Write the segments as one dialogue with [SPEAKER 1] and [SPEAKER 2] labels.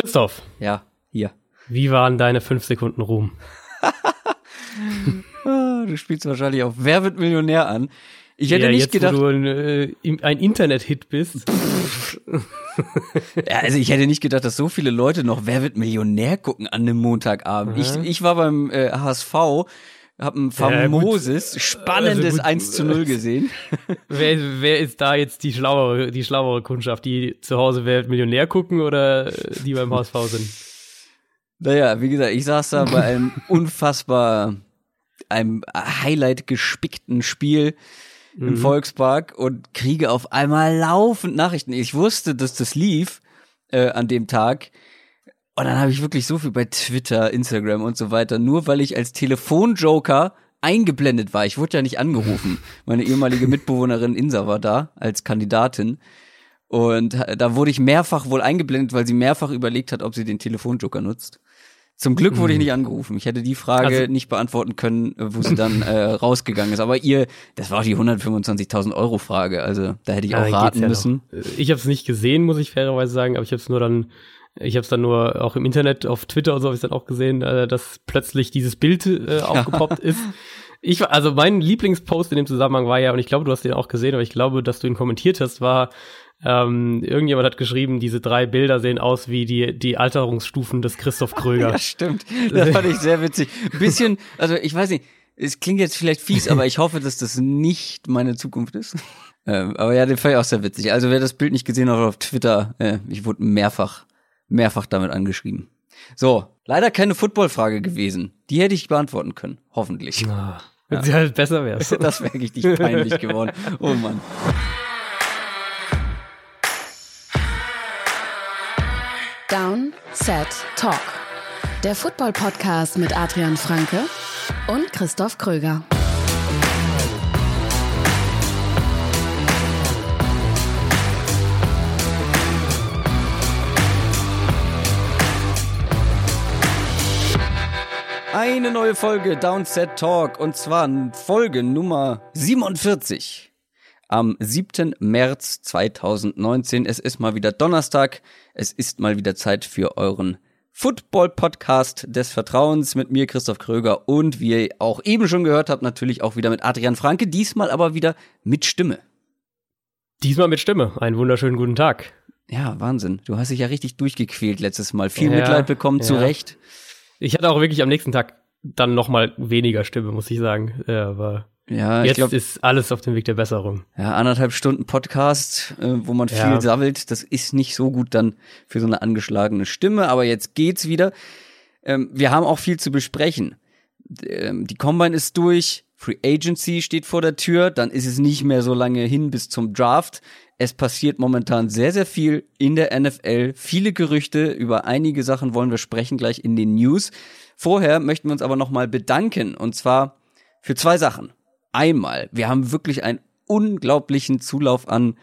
[SPEAKER 1] Christoph.
[SPEAKER 2] Ja, hier.
[SPEAKER 1] Wie waren deine fünf Sekunden Ruhm?
[SPEAKER 2] Ah, du spielst wahrscheinlich auf Wer wird Millionär an. Ich hätte
[SPEAKER 1] ja,
[SPEAKER 2] nicht
[SPEAKER 1] jetzt,
[SPEAKER 2] gedacht.
[SPEAKER 1] Wo du ein, äh, ein Internet-Hit bist.
[SPEAKER 2] Ja, also ich hätte nicht gedacht, dass so viele Leute noch Wer wird Millionär gucken an einem Montagabend. Ich, ich war beim äh, HSV, hab ein
[SPEAKER 1] Ja,
[SPEAKER 2] famoses, spannendes
[SPEAKER 1] Also gut.
[SPEAKER 2] 1 zu 0 gesehen.
[SPEAKER 1] wer, wer ist da jetzt die schlauere, die schlauere Kundschaft? Die zu Hause Wer wird Millionär gucken oder äh, die beim HSV sind?
[SPEAKER 2] Naja, wie gesagt, ich saß da bei einem unfassbar, einem Highlight gespickten Spiel im Volkspark und kriege auf einmal laufend Nachrichten. Ich wusste, dass das lief äh, an dem Tag. Und dann habe ich wirklich so viel bei Twitter, Instagram und so weiter, nur weil ich als Telefonjoker eingeblendet war. Ich wurde ja nicht angerufen. Meine ehemalige Mitbewohnerin Insa war da als Kandidatin. Und da wurde ich mehrfach wohl eingeblendet, weil sie mehrfach überlegt hat, ob sie den Telefonjoker nutzt. Zum Glück wurde ich nicht angerufen. Ich hätte die Frage
[SPEAKER 1] Also-
[SPEAKER 2] nicht beantworten können, wo sie dann äh, rausgegangen ist. Aber ihr, das war die 125.000 Euro Frage. Also da hätte ich auch raten
[SPEAKER 1] ja
[SPEAKER 2] müssen.
[SPEAKER 1] noch. Ich habe es nicht gesehen, muss ich fairerweise sagen, aber ich habe es nur dann, ich habe es dann nur auch im Internet, auf Twitter und so habe ich dann auch gesehen, äh, dass plötzlich dieses Bild äh, aufgepoppt ist. Ich war, also mein Lieblingspost in dem Zusammenhang war ja, und ich glaube, du hast den auch gesehen, aber ich glaube, dass du ihn kommentiert hast, war, ähm, irgendjemand hat geschrieben, diese drei Bilder sehen aus wie die, die Alterungsstufen des Christoph Kröger.
[SPEAKER 2] Ja, stimmt. Das fand ich sehr witzig. Ein bisschen, also ich weiß nicht, es klingt jetzt vielleicht fies, aber ich hoffe, dass das nicht meine Zukunft ist. Ähm, aber ja, den fand ich auch sehr witzig. Also wer das Bild nicht gesehen hat auf Twitter, äh, ich wurde mehrfach, mehrfach damit angeschrieben. So, leider keine Football-Frage gewesen. Die hätte ich beantworten können. Hoffentlich.
[SPEAKER 1] Ah, ja. Besser wär's.
[SPEAKER 2] Das wäre richtig peinlich geworden. Oh Mann.
[SPEAKER 3] Down, Set, Talk. Der Football-Podcast mit Adrian Franke und Christoph Kröger.
[SPEAKER 2] Eine neue Folge Downset Talk und zwar Folge Nummer 47 am 7. März 2019. Es ist mal wieder Donnerstag. Es ist mal wieder Zeit für euren Football-Podcast des Vertrauens mit mir, Christoph Kröger und wie ihr auch eben schon gehört habt, natürlich auch wieder mit Adrian Franke, diesmal aber wieder mit Stimme.
[SPEAKER 1] Diesmal mit Stimme. Einen wunderschönen guten Tag.
[SPEAKER 2] Ja, Wahnsinn. Du hast dich ja richtig durchgequält letztes Mal. Viel
[SPEAKER 1] Ja,
[SPEAKER 2] Mitleid bekommen, zu
[SPEAKER 1] ja.
[SPEAKER 2] Recht.
[SPEAKER 1] Ich hatte auch wirklich am nächsten Tag dann noch mal weniger Stimme, muss ich sagen. Ja, aber
[SPEAKER 2] Ja,
[SPEAKER 1] jetzt
[SPEAKER 2] glaube,
[SPEAKER 1] ist alles auf dem Weg der Besserung.
[SPEAKER 2] Ja, anderthalb Stunden Podcast, äh, wo man viel
[SPEAKER 1] Ja.
[SPEAKER 2] sammelt, das ist nicht so gut dann für so eine angeschlagene Stimme, aber jetzt geht's wieder. Ähm, wir haben auch viel zu besprechen. Ähm, die Combine ist durch, Free Agency steht vor der Tür, dann ist es nicht mehr so lange hin bis zum Draft. Es passiert momentan sehr, sehr viel in der NFL. Viele Gerüchte, über einige Sachen wollen wir sprechen gleich in den News. Vorher möchten wir uns aber nochmal bedanken und zwar für zwei Sachen. Einmal, wir haben wirklich einen unglaublichen Zulauf an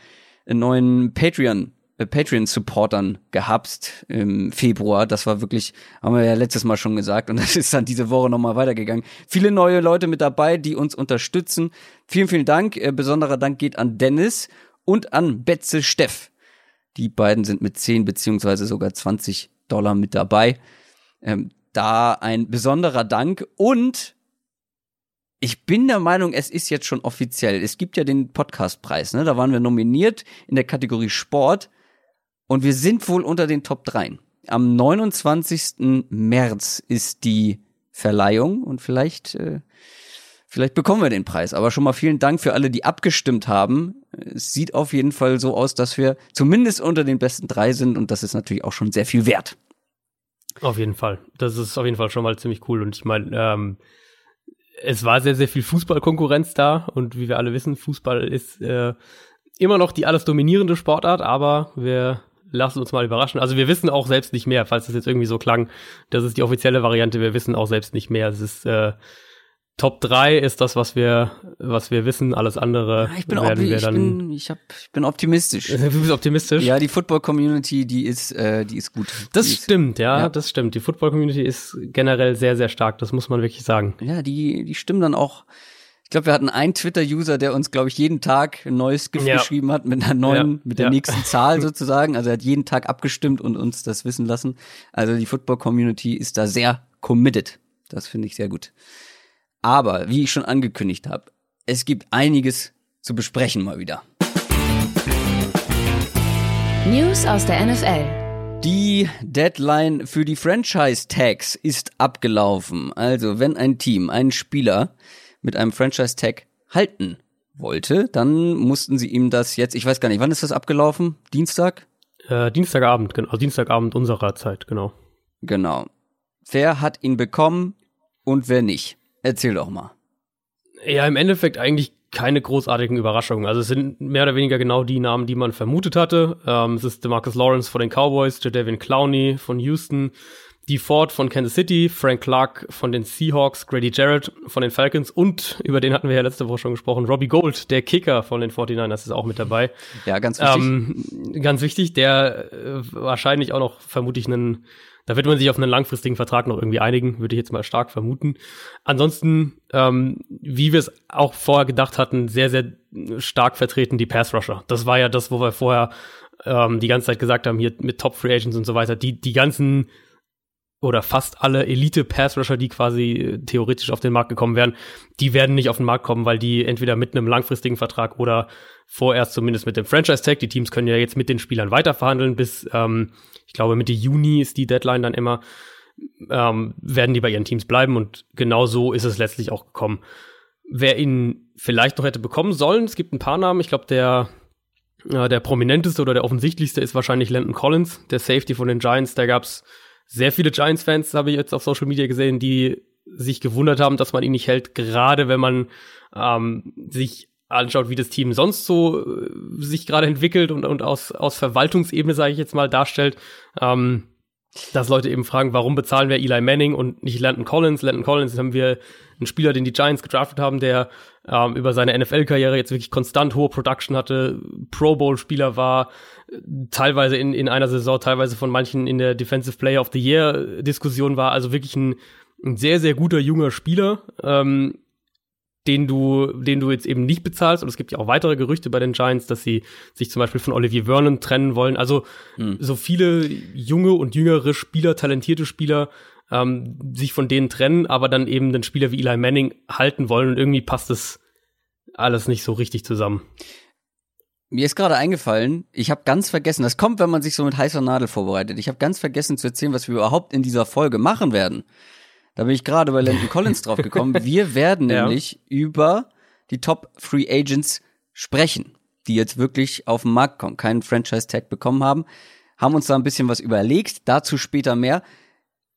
[SPEAKER 2] neuen Patreon Patreon-Supportern gehabt im Februar. Das war wirklich, haben wir ja letztes Mal schon gesagt und das ist dann diese Woche nochmal weitergegangen. Viele neue Leute mit dabei, die uns unterstützen. Vielen, vielen Dank. Äh, besonderer Dank geht an Dennis und an Betze Steff. Die beiden sind mit 10 beziehungsweise sogar 20 Dollar mit dabei. Ähm, da ein besonderer Dank und ich bin der Meinung, es ist jetzt schon offiziell. Es gibt ja den Podcastpreis, ne? Da waren wir nominiert in der Kategorie Sport und wir sind wohl unter den Top 3. Am 29. März ist die Verleihung und vielleicht äh, vielleicht bekommen wir den Preis. Aber schon mal vielen Dank für alle, die abgestimmt haben. Es sieht auf jeden Fall so aus, dass wir zumindest unter den besten drei sind und das ist natürlich auch schon sehr viel wert.
[SPEAKER 1] Auf jeden Fall. Das ist auf jeden Fall schon mal ziemlich cool. Und ich meine, ähm, es war sehr, sehr viel Fußballkonkurrenz da. Und wie wir alle wissen, Fußball ist äh, immer noch die alles dominierende Sportart, aber wir lassen uns mal überraschen. Also wir wissen auch selbst nicht mehr, falls das jetzt irgendwie so klang. Das ist die offizielle Variante. Wir wissen auch selbst nicht mehr. Es ist äh, Top 3 ist das, was wir, was wir wissen. Alles andere
[SPEAKER 2] Ich bin,
[SPEAKER 1] werden wir
[SPEAKER 2] ich
[SPEAKER 1] dann.
[SPEAKER 2] bin, ich hab, ich bin optimistisch.
[SPEAKER 1] du bist optimistisch.
[SPEAKER 2] Ja, die Football-Community, die ist, äh, die ist gut.
[SPEAKER 1] das
[SPEAKER 2] die ist,
[SPEAKER 1] stimmt, ja,
[SPEAKER 2] ja.
[SPEAKER 1] das stimmt. Die Football-Community ist generell sehr, sehr stark. Das muss man wirklich sagen.
[SPEAKER 2] Ja, die, die stimmen dann auch Ich glaube, wir hatten einen Twitter-User, der uns, glaube ich, jeden Tag ein neues Gift ja. geschrieben hat mit einer neuen, ja. mit der ja. nächsten Zahl sozusagen. Also er hat jeden Tag abgestimmt und uns das wissen lassen. Also die Football-Community ist da sehr committed. Das finde ich sehr gut. Aber, wie ich schon angekündigt habe, es gibt einiges zu besprechen mal wieder.
[SPEAKER 3] News aus der NFL.
[SPEAKER 2] Die Deadline für die Franchise Tags ist abgelaufen. Also, wenn ein Team einen Spieler mit einem Franchise Tag halten wollte, dann mussten sie ihm das jetzt, ich weiß gar nicht, wann ist das abgelaufen? Dienstag?
[SPEAKER 1] Äh, Dienstagabend, genau, Dienstagabend unserer Zeit, genau.
[SPEAKER 2] Genau. Wer hat ihn bekommen und wer nicht? Erzähl doch mal.
[SPEAKER 1] Ja, im Endeffekt eigentlich keine großartigen Überraschungen. Also es sind mehr oder weniger genau die Namen, die man vermutet hatte. Ähm, es ist DeMarcus Lawrence von den Cowboys, Jadavian Clowney von Houston, Dee Ford von Kansas City, Frank Clark von den Seahawks, Grady Jarrett von den Falcons und, über den hatten wir ja letzte Woche schon gesprochen, Robbie Gold, der Kicker von den 49ers ist auch mit dabei.
[SPEAKER 2] Ja, ganz wichtig.
[SPEAKER 1] Ähm, ganz wichtig, der äh, wahrscheinlich auch noch vermutlich einen da wird man sich auf einen langfristigen Vertrag noch irgendwie einigen, würde ich jetzt mal stark vermuten. Ansonsten, ähm, wie wir es auch vorher gedacht hatten, sehr, sehr stark vertreten die Pass Rusher. Das war ja das, wo wir vorher ähm, die ganze Zeit gesagt haben, hier mit Top Free Agents und so weiter. Die, die ganzen oder fast alle Elite-Pass-Rusher, die quasi äh, theoretisch auf den Markt gekommen wären, die werden nicht auf den Markt kommen, weil die entweder mit einem langfristigen Vertrag oder vorerst zumindest mit dem Franchise-Tag, die Teams können ja jetzt mit den Spielern weiterverhandeln bis, ähm, ich glaube, Mitte Juni ist die Deadline dann immer, ähm, werden die bei ihren Teams bleiben und genau so ist es letztlich auch gekommen. Wer ihn vielleicht noch hätte bekommen sollen, es gibt ein paar Namen, ich glaube, der äh, der prominenteste oder der offensichtlichste ist wahrscheinlich Landon Collins, der Safety von den Giants. Da gab's sehr viele Giants-Fans, habe ich jetzt auf Social Media gesehen, die sich gewundert haben, dass man ihn nicht hält, gerade wenn man ähm, sich anschaut, wie das Team sonst so äh, sich gerade entwickelt und, und aus, aus Verwaltungsebene, sage ich jetzt mal, darstellt. Ähm, dass Leute eben fragen, warum bezahlen wir Eli Manning und nicht Landon Collins? Landon Collins haben wir einen Spieler, den die Giants gedraftet haben, der ähm, über seine NFL-Karriere jetzt wirklich konstant hohe Production hatte, Pro Bowl-Spieler war, teilweise in, in einer Saison, teilweise von manchen in der Defensive Player of the Year-Diskussion war, also wirklich ein, ein sehr, sehr guter junger Spieler, ähm, den du, den du jetzt eben nicht bezahlst. Und es gibt ja auch weitere Gerüchte bei den Giants, dass sie sich zum Beispiel von Olivier Vernon trennen wollen. Also mhm. so viele junge und jüngere Spieler, talentierte Spieler, ähm, sich von denen trennen, aber dann eben den Spieler wie Eli Manning halten wollen und irgendwie passt es alles nicht so richtig zusammen.
[SPEAKER 2] Mir ist gerade eingefallen, ich habe ganz vergessen, das kommt, wenn man sich so mit heißer Nadel vorbereitet. Ich habe ganz vergessen zu erzählen, was wir überhaupt in dieser Folge machen werden. Da bin ich gerade bei Landon Collins drauf gekommen. Wir werden ja. nämlich über die Top Free Agents sprechen, die jetzt wirklich auf den Markt kommen, keinen Franchise Tag bekommen haben, haben uns da ein bisschen was überlegt, dazu später mehr.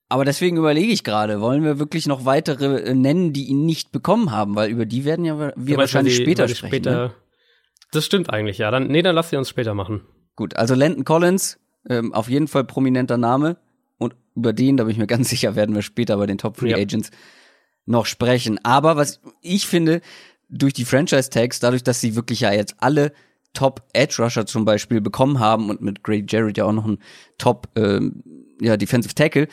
[SPEAKER 2] Aber deswegen überlege ich gerade, wollen wir wirklich noch weitere äh, nennen, die ihn nicht bekommen haben, weil über die werden ja wir wahrscheinlich die, später sprechen. Später, ne?
[SPEAKER 1] Das stimmt eigentlich, ja. Dann, nee, dann lass sie uns später machen.
[SPEAKER 2] Gut, also Landon Collins, ähm, auf jeden Fall prominenter Name. Und über den, da bin ich mir ganz sicher, werden wir später bei den Top Free ja. Agents noch sprechen. Aber was ich finde, durch die Franchise Tags, dadurch, dass sie wirklich ja jetzt alle Top Edge Rusher zum Beispiel bekommen haben und mit Grady Jarrett ja auch noch ein Top ähm, ja, Defensive Tackle,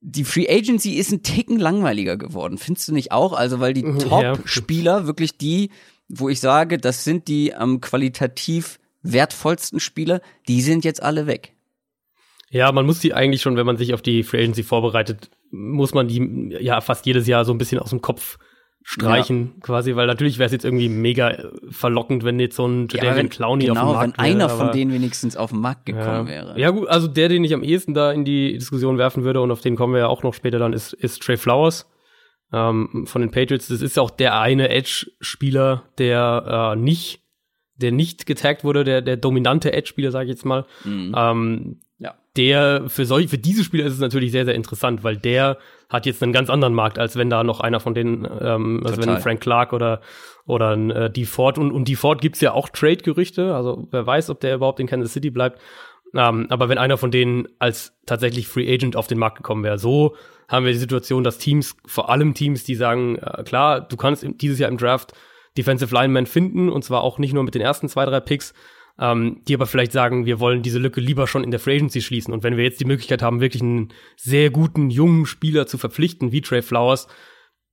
[SPEAKER 2] die Free Agency ist ein Ticken langweiliger geworden. Findest du nicht auch? Also, weil die mhm, Top-Spieler, ja. wirklich die, wo ich sage, das sind die am ähm, qualitativ wertvollsten Spieler, die sind jetzt alle weg.
[SPEAKER 1] Ja, man muss die eigentlich schon, wenn man sich auf die Free Agency vorbereitet, muss man die ja fast jedes Jahr so ein bisschen aus dem Kopf streichen, ja. quasi, weil natürlich wäre es jetzt irgendwie mega verlockend, wenn jetzt so ein Jadavian ja, Clowney genau, auf dem Markt
[SPEAKER 2] wenn einer wäre, von denen wenigstens auf den Markt gekommen
[SPEAKER 1] ja.
[SPEAKER 2] wäre.
[SPEAKER 1] Ja gut, also der, den ich am ehesten da in die Diskussion werfen würde und auf den kommen wir ja auch noch später dann, ist, ist Trey Flowers ähm, von den Patriots. Das ist auch der eine Edge-Spieler, der äh, nicht der nicht getaggt wurde, der, der dominante Edge-Spieler, sage ich jetzt mal. Mhm. Ähm. Der für solche, für diese Spieler ist es natürlich sehr, sehr interessant, weil der hat jetzt einen ganz anderen Markt, als wenn da noch einer von denen, ähm, also wenn Frank Clark oder oder ein äh, D. Ford und, und D. Ford gibt's ja auch Trade-Gerüchte, also wer weiß, ob der überhaupt in Kansas City bleibt. Ähm, aber wenn einer von denen als tatsächlich Free Agent auf den Markt gekommen wäre, so haben wir die Situation, dass Teams, vor allem Teams, die sagen, äh, klar, du kannst dieses Jahr im Draft Defensive Lineman finden und zwar auch nicht nur mit den ersten zwei, drei Picks, ähm, die aber vielleicht sagen, wir wollen diese Lücke lieber schon in der Free Agency schließen. Und wenn wir jetzt die Möglichkeit haben, wirklich einen sehr guten, jungen Spieler zu verpflichten, wie Trey Flowers,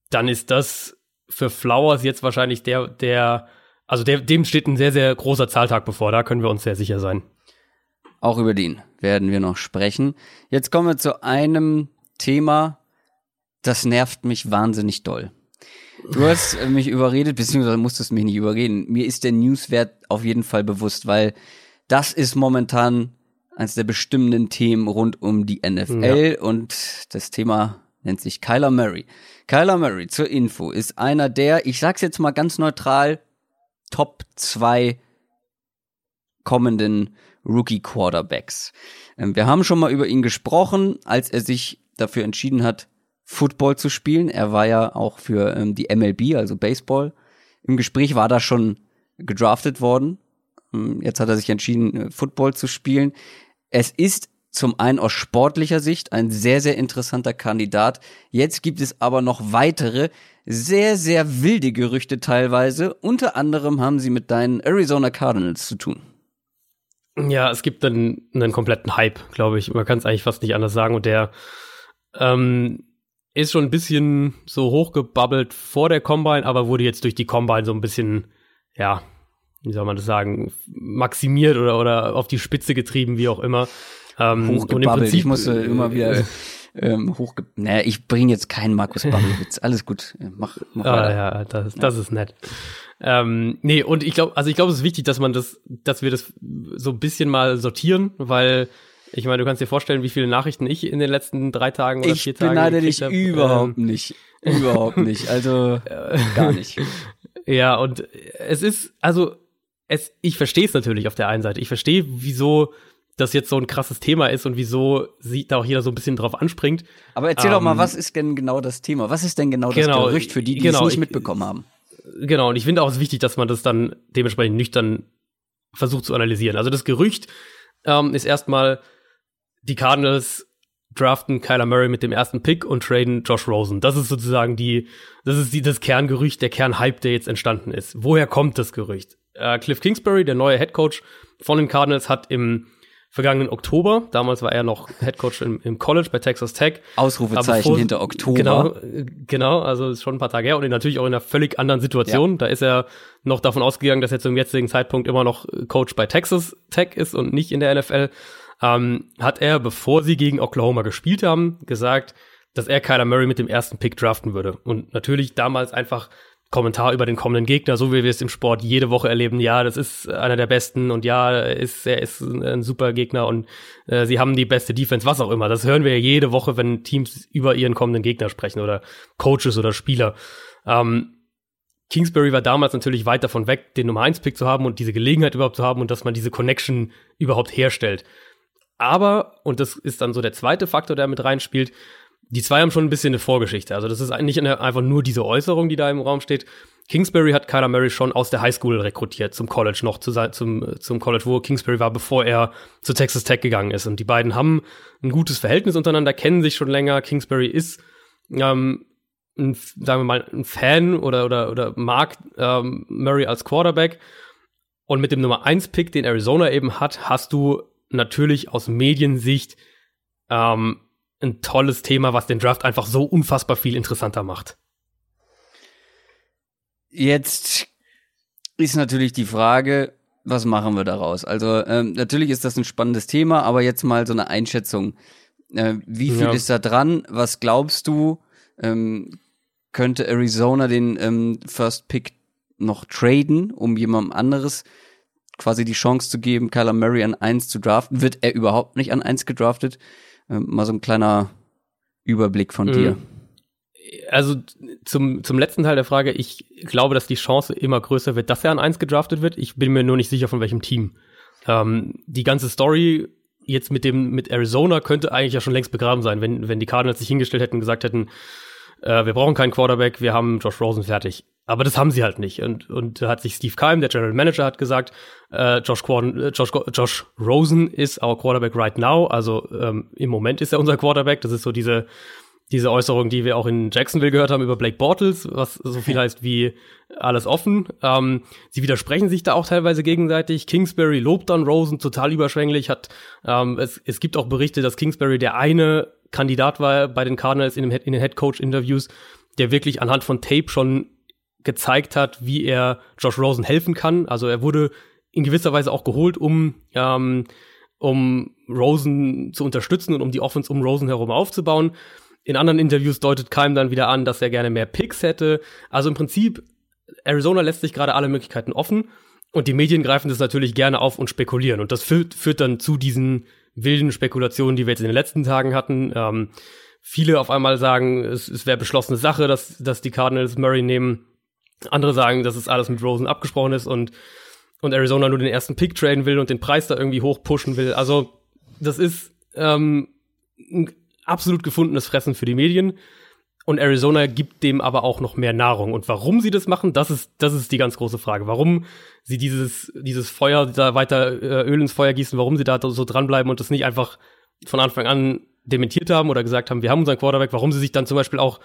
[SPEAKER 1] dann ist das für Flowers jetzt wahrscheinlich der, der, also der, dem steht ein sehr, sehr großer Zahltag bevor. Da können wir uns sehr sicher sein.
[SPEAKER 2] Auch über den werden wir noch sprechen. Jetzt kommen wir zu einem Thema, das nervt mich wahnsinnig doll. Du hast mich überredet, beziehungsweise musstest mich nicht überreden. Mir ist der Newswert auf jeden Fall bewusst, weil das ist momentan eines der bestimmenden Themen rund um die NFL ja. und das Thema nennt sich Kyler Murray. Kyler Murray zur Info ist einer der, ich sag's jetzt mal ganz neutral, Top 2 kommenden Rookie Quarterbacks. Ähm, wir haben schon mal über ihn gesprochen, als er sich dafür entschieden hat, Football zu spielen. Er war ja auch für ähm, die MLB, also Baseball. Im Gespräch war da schon gedraftet worden. Ähm, jetzt hat er sich entschieden, äh, Football zu spielen. Es ist zum einen aus sportlicher Sicht ein sehr, sehr interessanter Kandidat. Jetzt gibt es aber noch weitere, sehr, sehr wilde Gerüchte teilweise. Unter anderem haben sie mit deinen Arizona Cardinals zu tun.
[SPEAKER 1] Ja, es gibt einen, einen kompletten Hype, glaube ich. Man kann es eigentlich fast nicht anders sagen. Und der ähm, ist schon ein bisschen so hochgebabbelt vor der Combine, aber wurde jetzt durch die Combine so ein bisschen, ja, wie soll man das sagen, maximiert oder, oder auf die Spitze getrieben, wie auch immer.
[SPEAKER 2] Ähm, und im Prinzip, ich musste immer wieder äh, ähm, hochge... Naja, ich bringe jetzt keinen Markus Babbelwitz. Alles gut, mach, mach
[SPEAKER 1] ah, ja, das, das ist nett. Ähm, nee, und ich glaube, also ich glaube, es ist wichtig, dass man das, dass wir das so ein bisschen mal sortieren, weil ich meine, du kannst dir vorstellen, wie viele Nachrichten ich in den letzten drei Tagen oder
[SPEAKER 2] ich
[SPEAKER 1] vier Tagen.
[SPEAKER 2] Ich beneide dich hab. überhaupt ähm, nicht. Überhaupt nicht. Also gar nicht.
[SPEAKER 1] Ja, und es ist, also, es, ich verstehe es natürlich auf der einen Seite. Ich verstehe, wieso das jetzt so ein krasses Thema ist und wieso sieht da auch jeder so ein bisschen drauf anspringt.
[SPEAKER 2] Aber erzähl ähm, doch mal, ähm, was ist denn genau das Thema? Was ist denn genau, genau das Gerücht für die, die genau, es nicht mitbekommen haben?
[SPEAKER 1] Genau, und ich finde auch es wichtig, dass man das dann dementsprechend nüchtern versucht zu analysieren. Also das Gerücht ähm, ist erstmal, die Cardinals draften Kyler Murray mit dem ersten Pick und traden Josh Rosen. Das ist sozusagen die, das ist die, das Kerngerücht, der Kernhype, der jetzt entstanden ist. Woher kommt das Gerücht? Äh, Cliff Kingsbury, der neue Head Coach von den Cardinals, hat im vergangenen Oktober, damals war er noch Head Coach im, im College bei Texas Tech.
[SPEAKER 2] Ausrufezeichen bevor, hinter Oktober.
[SPEAKER 1] Genau, genau, also ist schon ein paar Tage her und natürlich auch in einer völlig anderen Situation. Ja. Da ist er noch davon ausgegangen, dass er zum jetzigen Zeitpunkt immer noch Coach bei Texas Tech ist und nicht in der NFL ähm, hat er, bevor sie gegen Oklahoma gespielt haben, gesagt, dass er Kyler Murray mit dem ersten Pick draften würde. Und natürlich damals einfach Kommentar über den kommenden Gegner, so wie wir es im Sport jede Woche erleben. Ja, das ist einer der besten und ja, ist, er ist ein super Gegner und äh, sie haben die beste Defense, was auch immer. Das hören wir ja jede Woche, wenn Teams über ihren kommenden Gegner sprechen oder Coaches oder Spieler. Ähm, Kingsbury war damals natürlich weit davon weg, den Nummer 1 Pick zu haben und diese Gelegenheit überhaupt zu haben und dass man diese Connection überhaupt herstellt. Aber, und das ist dann so der zweite Faktor, der mit reinspielt, die zwei haben schon ein bisschen eine Vorgeschichte. Also das ist eigentlich einfach nur diese Äußerung, die da im Raum steht. Kingsbury hat Kyler Murray schon aus der Highschool rekrutiert, zum College noch, zu, zum, zum College, wo Kingsbury war, bevor er zu Texas Tech gegangen ist. Und die beiden haben ein gutes Verhältnis untereinander, kennen sich schon länger. Kingsbury ist, ähm, ein, sagen wir mal, ein Fan oder, oder, oder mag ähm, Murray als Quarterback. Und mit dem Nummer 1 Pick, den Arizona eben hat, hast du natürlich aus Mediensicht ähm, ein tolles Thema, was den Draft einfach so unfassbar viel interessanter macht.
[SPEAKER 2] Jetzt ist natürlich die Frage, was machen wir daraus? Also ähm, natürlich ist das ein spannendes Thema, aber jetzt mal so eine Einschätzung. Äh, wie viel ja. ist da dran? Was glaubst du? Ähm, könnte Arizona den ähm, First Pick noch traden, um jemandem anderes quasi die Chance zu geben, Kyler Murray an 1 zu draften. Wird er überhaupt nicht an 1 gedraftet? Ähm, mal so ein kleiner Überblick von mhm. dir.
[SPEAKER 1] Also zum, zum letzten Teil der Frage, ich glaube, dass die Chance immer größer wird, dass er an 1 gedraftet wird. Ich bin mir nur nicht sicher, von welchem Team. Ähm, die ganze Story jetzt mit dem mit Arizona könnte eigentlich ja schon längst begraben sein, wenn, wenn die Cardinals sich hingestellt hätten und gesagt hätten, äh, wir brauchen keinen Quarterback, wir haben Josh Rosen fertig. Aber das haben sie halt nicht. Und, und da hat sich Steve Keim, der General Manager, hat gesagt, äh, Josh, Quorden, äh, Josh, Josh Rosen ist our Quarterback right now. Also ähm, im Moment ist er unser Quarterback. Das ist so diese, diese Äußerung, die wir auch in Jacksonville gehört haben über Blake Bortles, was so viel heißt wie alles offen. Ähm, sie widersprechen sich da auch teilweise gegenseitig. Kingsbury lobt dann Rosen total überschwänglich. Hat ähm, es, es gibt auch Berichte, dass Kingsbury der eine Kandidat war bei den Cardinals in, dem, in den Head Coach Interviews, der wirklich anhand von Tape schon gezeigt hat, wie er Josh Rosen helfen kann. Also er wurde in gewisser Weise auch geholt, um, ähm, um Rosen zu unterstützen und um die Offense um Rosen herum aufzubauen. In anderen Interviews deutet Keim dann wieder an, dass er gerne mehr Picks hätte. Also im Prinzip, Arizona lässt sich gerade alle Möglichkeiten offen und die Medien greifen das natürlich gerne auf und spekulieren. Und das führt, führt dann zu diesen wilden Spekulationen, die wir jetzt in den letzten Tagen hatten. Ähm, viele auf einmal sagen, es, es wäre beschlossene Sache, dass, dass die Cardinals Murray nehmen. Andere sagen, dass es alles mit Rosen abgesprochen ist und, und Arizona nur den ersten Pick traden will und den Preis da irgendwie hochpushen will. Also, das ist ähm, ein absolut gefundenes Fressen für die Medien. Und Arizona gibt dem aber auch noch mehr Nahrung. Und warum sie das machen, das ist, das ist die ganz große Frage. Warum sie dieses, dieses Feuer da weiter äh, Öl ins Feuer gießen, warum sie da so dranbleiben und das nicht einfach von Anfang an dementiert haben oder gesagt haben, wir haben unseren Quarterback, warum sie sich dann zum Beispiel auch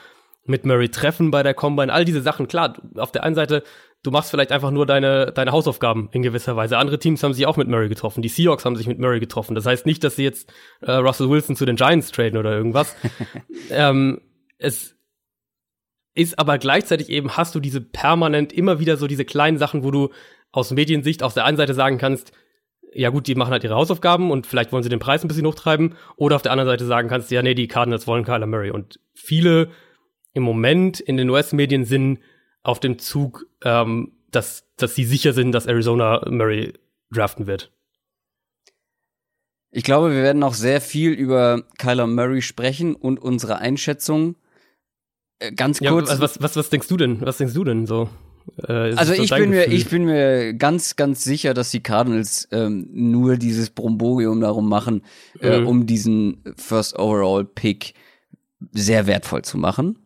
[SPEAKER 1] mit Murray treffen bei der Combine, all diese Sachen. Klar, auf der einen Seite, du machst vielleicht einfach nur deine, deine Hausaufgaben in gewisser Weise. Andere Teams haben sich auch mit Murray getroffen. Die Seahawks haben sich mit Murray getroffen. Das heißt nicht, dass sie jetzt äh, Russell Wilson zu den Giants traden oder irgendwas. ähm, es ist aber gleichzeitig eben, hast du diese permanent immer wieder so diese kleinen Sachen, wo du aus Mediensicht auf der einen Seite sagen kannst, ja gut, die machen halt ihre Hausaufgaben und vielleicht wollen sie den Preis ein bisschen hochtreiben. Oder auf der anderen Seite sagen kannst, ja, nee, die Cardinals wollen Kyler Murray. Und viele im Moment in den US-Medien sind auf dem Zug, ähm, dass, dass sie sicher sind, dass Arizona Murray draften wird.
[SPEAKER 2] Ich glaube, wir werden noch sehr viel über Kyler Murray sprechen und unsere Einschätzung. Äh, ganz kurz.
[SPEAKER 1] Ja, was, was, was denkst du denn? Was denkst du denn so?
[SPEAKER 2] Äh, also ich bin mir, ich bin mir ganz, ganz sicher, dass die Cardinals ähm, nur dieses Bromborium darum machen, äh, mhm. äh, um diesen First Overall Pick sehr wertvoll zu machen.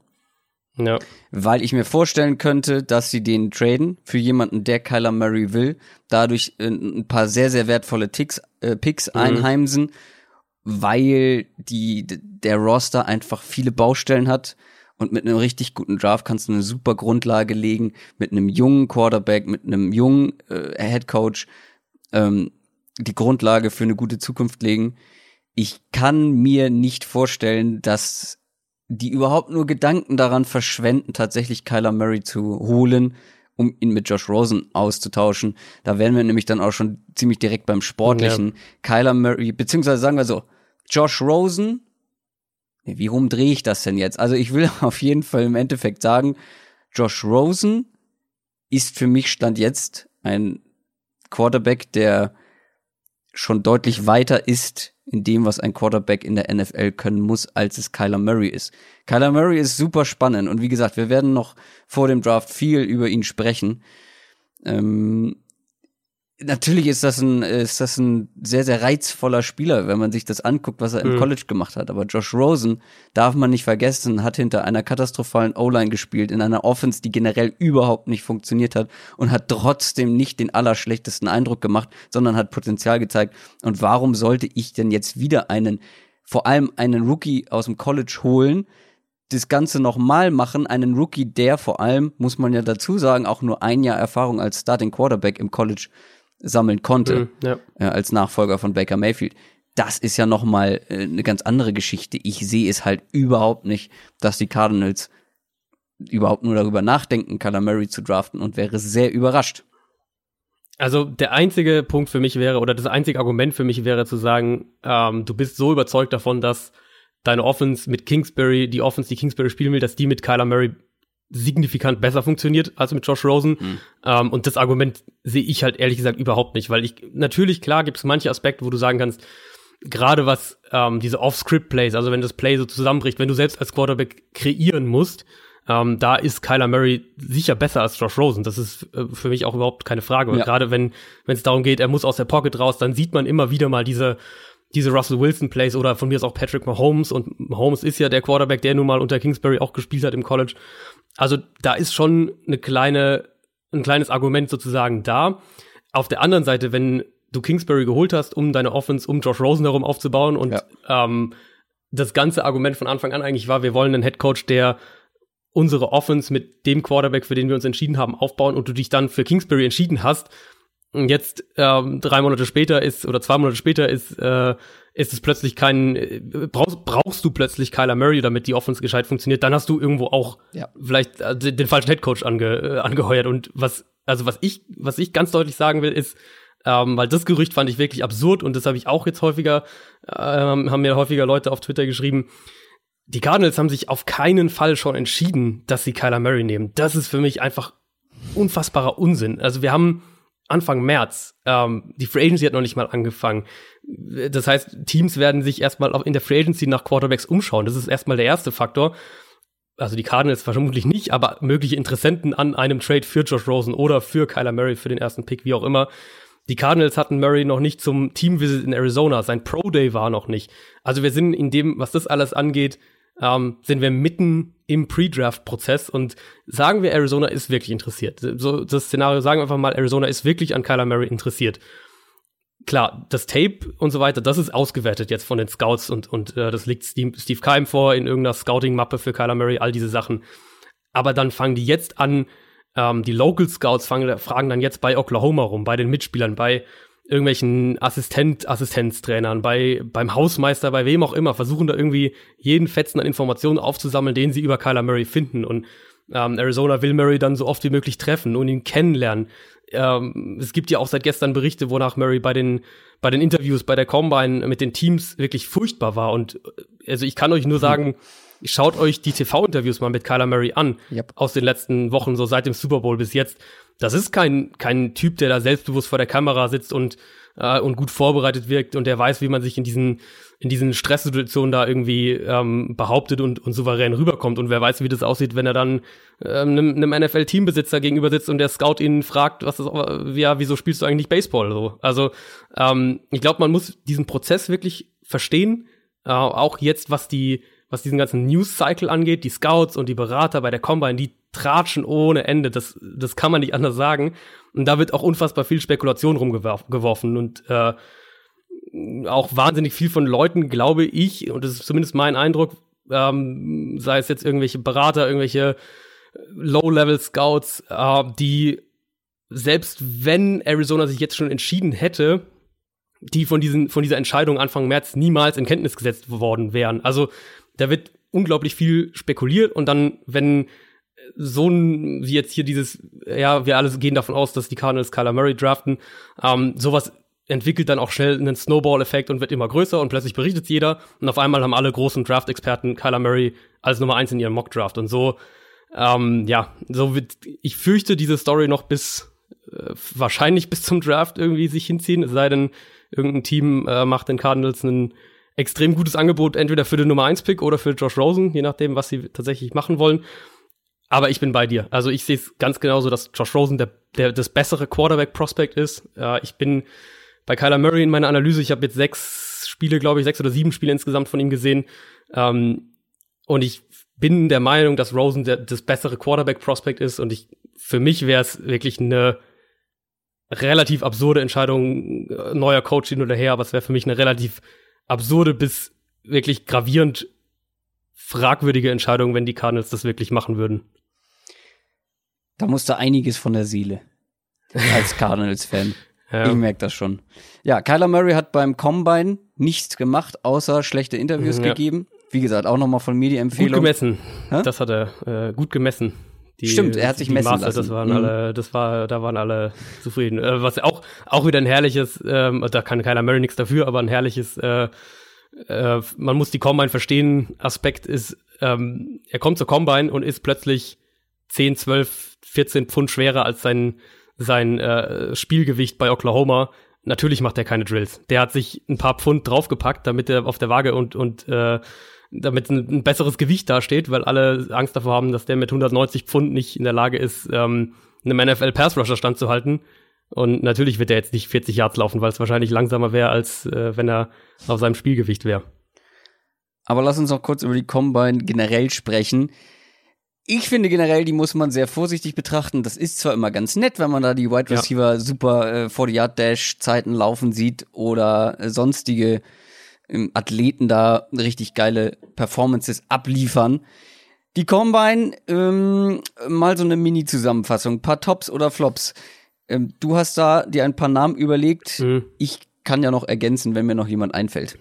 [SPEAKER 2] Ja. Weil ich mir vorstellen könnte, dass sie den traden für jemanden, der Kyler Murray will, dadurch äh, ein paar sehr, sehr wertvolle Ticks, äh, Picks mhm. einheimsen, weil die, der Roster einfach viele Baustellen hat und mit einem richtig guten Draft kannst du eine super Grundlage legen, mit einem jungen Quarterback, mit einem jungen äh, Head Coach, ähm, die Grundlage für eine gute Zukunft legen. Ich kann mir nicht vorstellen, dass die überhaupt nur Gedanken daran verschwenden, tatsächlich Kyler Murray zu holen, um ihn mit Josh Rosen auszutauschen. Da wären wir nämlich dann auch schon ziemlich direkt beim Sportlichen. Ja. Kyler Murray, beziehungsweise sagen wir so, Josh Rosen wie rum drehe ich das denn jetzt? Also ich will auf jeden Fall im Endeffekt sagen, Josh Rosen ist für mich Stand jetzt ein Quarterback, der schon deutlich weiter ist in dem, was ein Quarterback in der NFL können muss, als es Kyler Murray ist. Kyler Murray ist super spannend und wie gesagt, wir werden noch vor dem Draft viel über ihn sprechen. Ähm, natürlich ist das ein, ist das ein sehr, sehr reizvoller Spieler, wenn man sich das anguckt, was er im mhm. College gemacht hat. Aber Josh Rosen, darf man nicht vergessen, hat hinter einer katastrophalen O-Line gespielt, in einer Offense, die generell überhaupt nicht funktioniert hat und hat trotzdem nicht den allerschlechtesten Eindruck gemacht, sondern hat Potenzial gezeigt. Und warum sollte ich denn jetzt wieder einen, vor allem einen Rookie aus dem College holen, das Ganze nochmal machen, einen Rookie, der vor allem, muss man ja dazu sagen, auch nur ein Jahr Erfahrung als Starting Quarterback im College sammeln konnte mhm, ja. äh, als Nachfolger von Baker Mayfield. Das ist ja noch mal äh, eine ganz andere Geschichte. Ich sehe es halt überhaupt nicht, dass die Cardinals überhaupt nur darüber nachdenken, Kyler Murray zu draften und wäre sehr überrascht.
[SPEAKER 1] Also der einzige Punkt für mich wäre, oder das einzige Argument für mich wäre zu sagen, ähm, du bist so überzeugt davon, dass deine Offense mit Kingsbury, die Offense, die Kingsbury spielen will, dass die mit Kyler Murray signifikant besser funktioniert als mit Josh Rosen. Mhm. Ähm, und das Argument sehe ich halt ehrlich gesagt überhaupt nicht, weil ich natürlich klar gibt es manche Aspekte, wo du sagen kannst, gerade was ähm, diese Off-Script-Plays, also wenn das Play so zusammenbricht, wenn du selbst als Quarterback kreieren musst, ähm, da ist Kyler Murray sicher besser als Josh Rosen. Das ist äh, für mich auch überhaupt keine Frage. Und ja. gerade wenn wenn es darum geht, er muss aus der Pocket raus, dann sieht man immer wieder mal diese diese Russell Wilson Plays oder von mir ist auch Patrick Mahomes und Mahomes ist ja der Quarterback, der nun mal unter Kingsbury auch gespielt hat im College. Also da ist schon eine kleine, ein kleines Argument sozusagen da. Auf der anderen Seite, wenn du Kingsbury geholt hast, um deine Offense um Josh Rosen herum aufzubauen und ja. ähm, das ganze Argument von Anfang an eigentlich war, wir wollen einen Head Coach, der unsere Offense mit dem Quarterback, für den wir uns entschieden haben, aufbauen und du dich dann für Kingsbury entschieden hast, Jetzt ähm, drei Monate später ist oder zwei Monate später ist äh, ist es plötzlich kein äh, brauchst, brauchst du plötzlich Kyler Murray, damit die Offense gescheit funktioniert, dann hast du irgendwo auch ja. vielleicht äh, den falschen Headcoach ange, äh, angeheuert und was also was ich was ich ganz deutlich sagen will ist ähm, weil das Gerücht fand ich wirklich absurd und das habe ich auch jetzt häufiger ähm, haben mir häufiger Leute auf Twitter geschrieben die Cardinals haben sich auf keinen Fall schon entschieden, dass sie Kyler Murray nehmen. Das ist für mich einfach unfassbarer Unsinn. Also wir haben Anfang März. Ähm, die Free Agency hat noch nicht mal angefangen. Das heißt, Teams werden sich erstmal in der Free Agency nach Quarterbacks umschauen. Das ist erstmal der erste Faktor. Also die Cardinals vermutlich nicht, aber mögliche Interessenten an einem Trade für Josh Rosen oder für Kyler Murray für den ersten Pick, wie auch immer. Die Cardinals hatten Murray noch nicht zum Teamvisit in Arizona. Sein Pro Day war noch nicht. Also wir sind in dem, was das alles angeht, ähm, sind wir mitten im Pre-Draft-Prozess und sagen wir, Arizona ist wirklich interessiert. So das Szenario sagen wir einfach mal, Arizona ist wirklich an Kyler Murray interessiert. Klar, das Tape und so weiter, das ist ausgewertet jetzt von den Scouts und, und äh, das liegt Steve, Steve Keim vor in irgendeiner Scouting-Mappe für Kyler Murray, all diese Sachen. Aber dann fangen die jetzt an, ähm, die Local Scouts fangen, fragen dann jetzt bei Oklahoma rum, bei den Mitspielern, bei irgendwelchen Assistent, Assistenztrainern, bei, beim Hausmeister, bei wem auch immer, versuchen da irgendwie jeden Fetzen an Informationen aufzusammeln, den sie über Kyler Murray finden. Und ähm, Arizona will Murray dann so oft wie möglich treffen und ihn kennenlernen. Ähm, es gibt ja auch seit gestern Berichte, wonach Murray bei den, bei den Interviews, bei der Combine mit den Teams wirklich furchtbar war. Und äh, also ich kann euch nur sagen, schaut euch die TV-Interviews mal mit Kyler Murray an yep. aus den letzten Wochen, so seit dem Super Bowl bis jetzt das ist kein, kein Typ, der da selbstbewusst vor der Kamera sitzt und, äh, und gut vorbereitet wirkt und der weiß, wie man sich in diesen, in diesen Stresssituationen da irgendwie ähm, behauptet und, und souverän rüberkommt. Und wer weiß, wie das aussieht, wenn er dann ähm, einem, einem NFL-Teambesitzer gegenüber sitzt und der Scout ihn fragt, was ist, ja, wieso spielst du eigentlich Baseball? So. Also ähm, ich glaube, man muss diesen Prozess wirklich verstehen. Äh, auch jetzt, was die, was diesen ganzen News-Cycle angeht, die Scouts und die Berater bei der Combine, die tratschen ohne Ende. Das, das kann man nicht anders sagen. Und da wird auch unfassbar viel Spekulation rumgeworfen und äh, auch wahnsinnig viel von Leuten, glaube ich, und das ist zumindest mein Eindruck, ähm, sei es jetzt irgendwelche Berater, irgendwelche Low-Level-Scouts, äh, die selbst wenn Arizona sich jetzt schon entschieden hätte, die von, diesen, von dieser Entscheidung Anfang März niemals in Kenntnis gesetzt worden wären. Also da wird unglaublich viel spekuliert und dann, wenn so ein, wie jetzt hier dieses, ja, wir alle gehen davon aus, dass die Cardinals Kyler Murray draften, ähm, sowas entwickelt dann auch schnell einen Snowball-Effekt und wird immer größer und plötzlich berichtet jeder und auf einmal haben alle großen Draft-Experten Kyler Murray als Nummer eins in ihrem Mock-Draft und so, ähm, ja, so wird, ich fürchte, diese Story noch bis, äh, wahrscheinlich bis zum Draft irgendwie sich hinziehen, es sei denn, irgendein Team äh, macht den Cardinals ein extrem gutes Angebot, entweder für den Nummer 1 Pick oder für Josh Rosen, je nachdem, was sie tatsächlich machen wollen. Aber ich bin bei dir. Also ich sehe es ganz genauso, dass Josh Rosen der, der das bessere Quarterback-Prospect ist. Äh, ich bin bei Kyler Murray in meiner Analyse. Ich habe jetzt sechs Spiele, glaube ich, sechs oder sieben Spiele insgesamt von ihm gesehen. Ähm, und ich bin der Meinung, dass Rosen der, das bessere Quarterback-Prospect ist. Und ich, für mich wäre es wirklich eine relativ absurde Entscheidung, äh, neuer Coach hin oder her, aber es wäre für mich eine relativ absurde bis wirklich gravierend fragwürdige Entscheidung, wenn die Cardinals das wirklich machen würden.
[SPEAKER 2] Da musste einiges von der Seele als Cardinals-Fan. ja. Ich merke das schon. Ja, Kyler Murray hat beim Combine nichts gemacht, außer schlechte Interviews ja. gegeben. Wie gesagt, auch nochmal von mir die Empfehlung.
[SPEAKER 1] Gut gemessen. Hä? Das hat er äh, gut gemessen.
[SPEAKER 2] Die, Stimmt, er hat sich messen Master, lassen.
[SPEAKER 1] Das waren mhm. alle, das war, da waren alle zufrieden. Äh, was auch, auch wieder ein herrliches, ähm, da kann Kyler Murray nichts dafür, aber ein herrliches, äh, äh, man muss die Combine verstehen. Aspekt ist, ähm, er kommt zur Combine und ist plötzlich 10, 12, 14 Pfund schwerer als sein, sein äh, Spielgewicht bei Oklahoma. Natürlich macht er keine Drills. Der hat sich ein paar Pfund draufgepackt, damit er auf der Waage und, und äh, damit ein, ein besseres Gewicht dasteht, weil alle Angst davor haben, dass der mit 190 Pfund nicht in der Lage ist, ähm, einem NFL Pass Rusher standzuhalten. Und natürlich wird er jetzt nicht 40 Yards laufen, weil es wahrscheinlich langsamer wäre, als äh, wenn er auf seinem Spielgewicht wäre.
[SPEAKER 2] Aber lass uns noch kurz über die Combine generell sprechen. Ich finde generell, die muss man sehr vorsichtig betrachten. Das ist zwar immer ganz nett, wenn man da die Wide Receiver ja. super äh, 40-Yard-Dash-Zeiten laufen sieht oder äh, sonstige Athleten da richtig geile Performances abliefern. Die Combine, ähm, mal so eine Mini-Zusammenfassung, paar Tops oder Flops. Ähm, du hast da dir ein paar Namen überlegt.
[SPEAKER 1] Mhm.
[SPEAKER 2] Ich kann ja noch ergänzen, wenn mir noch jemand einfällt.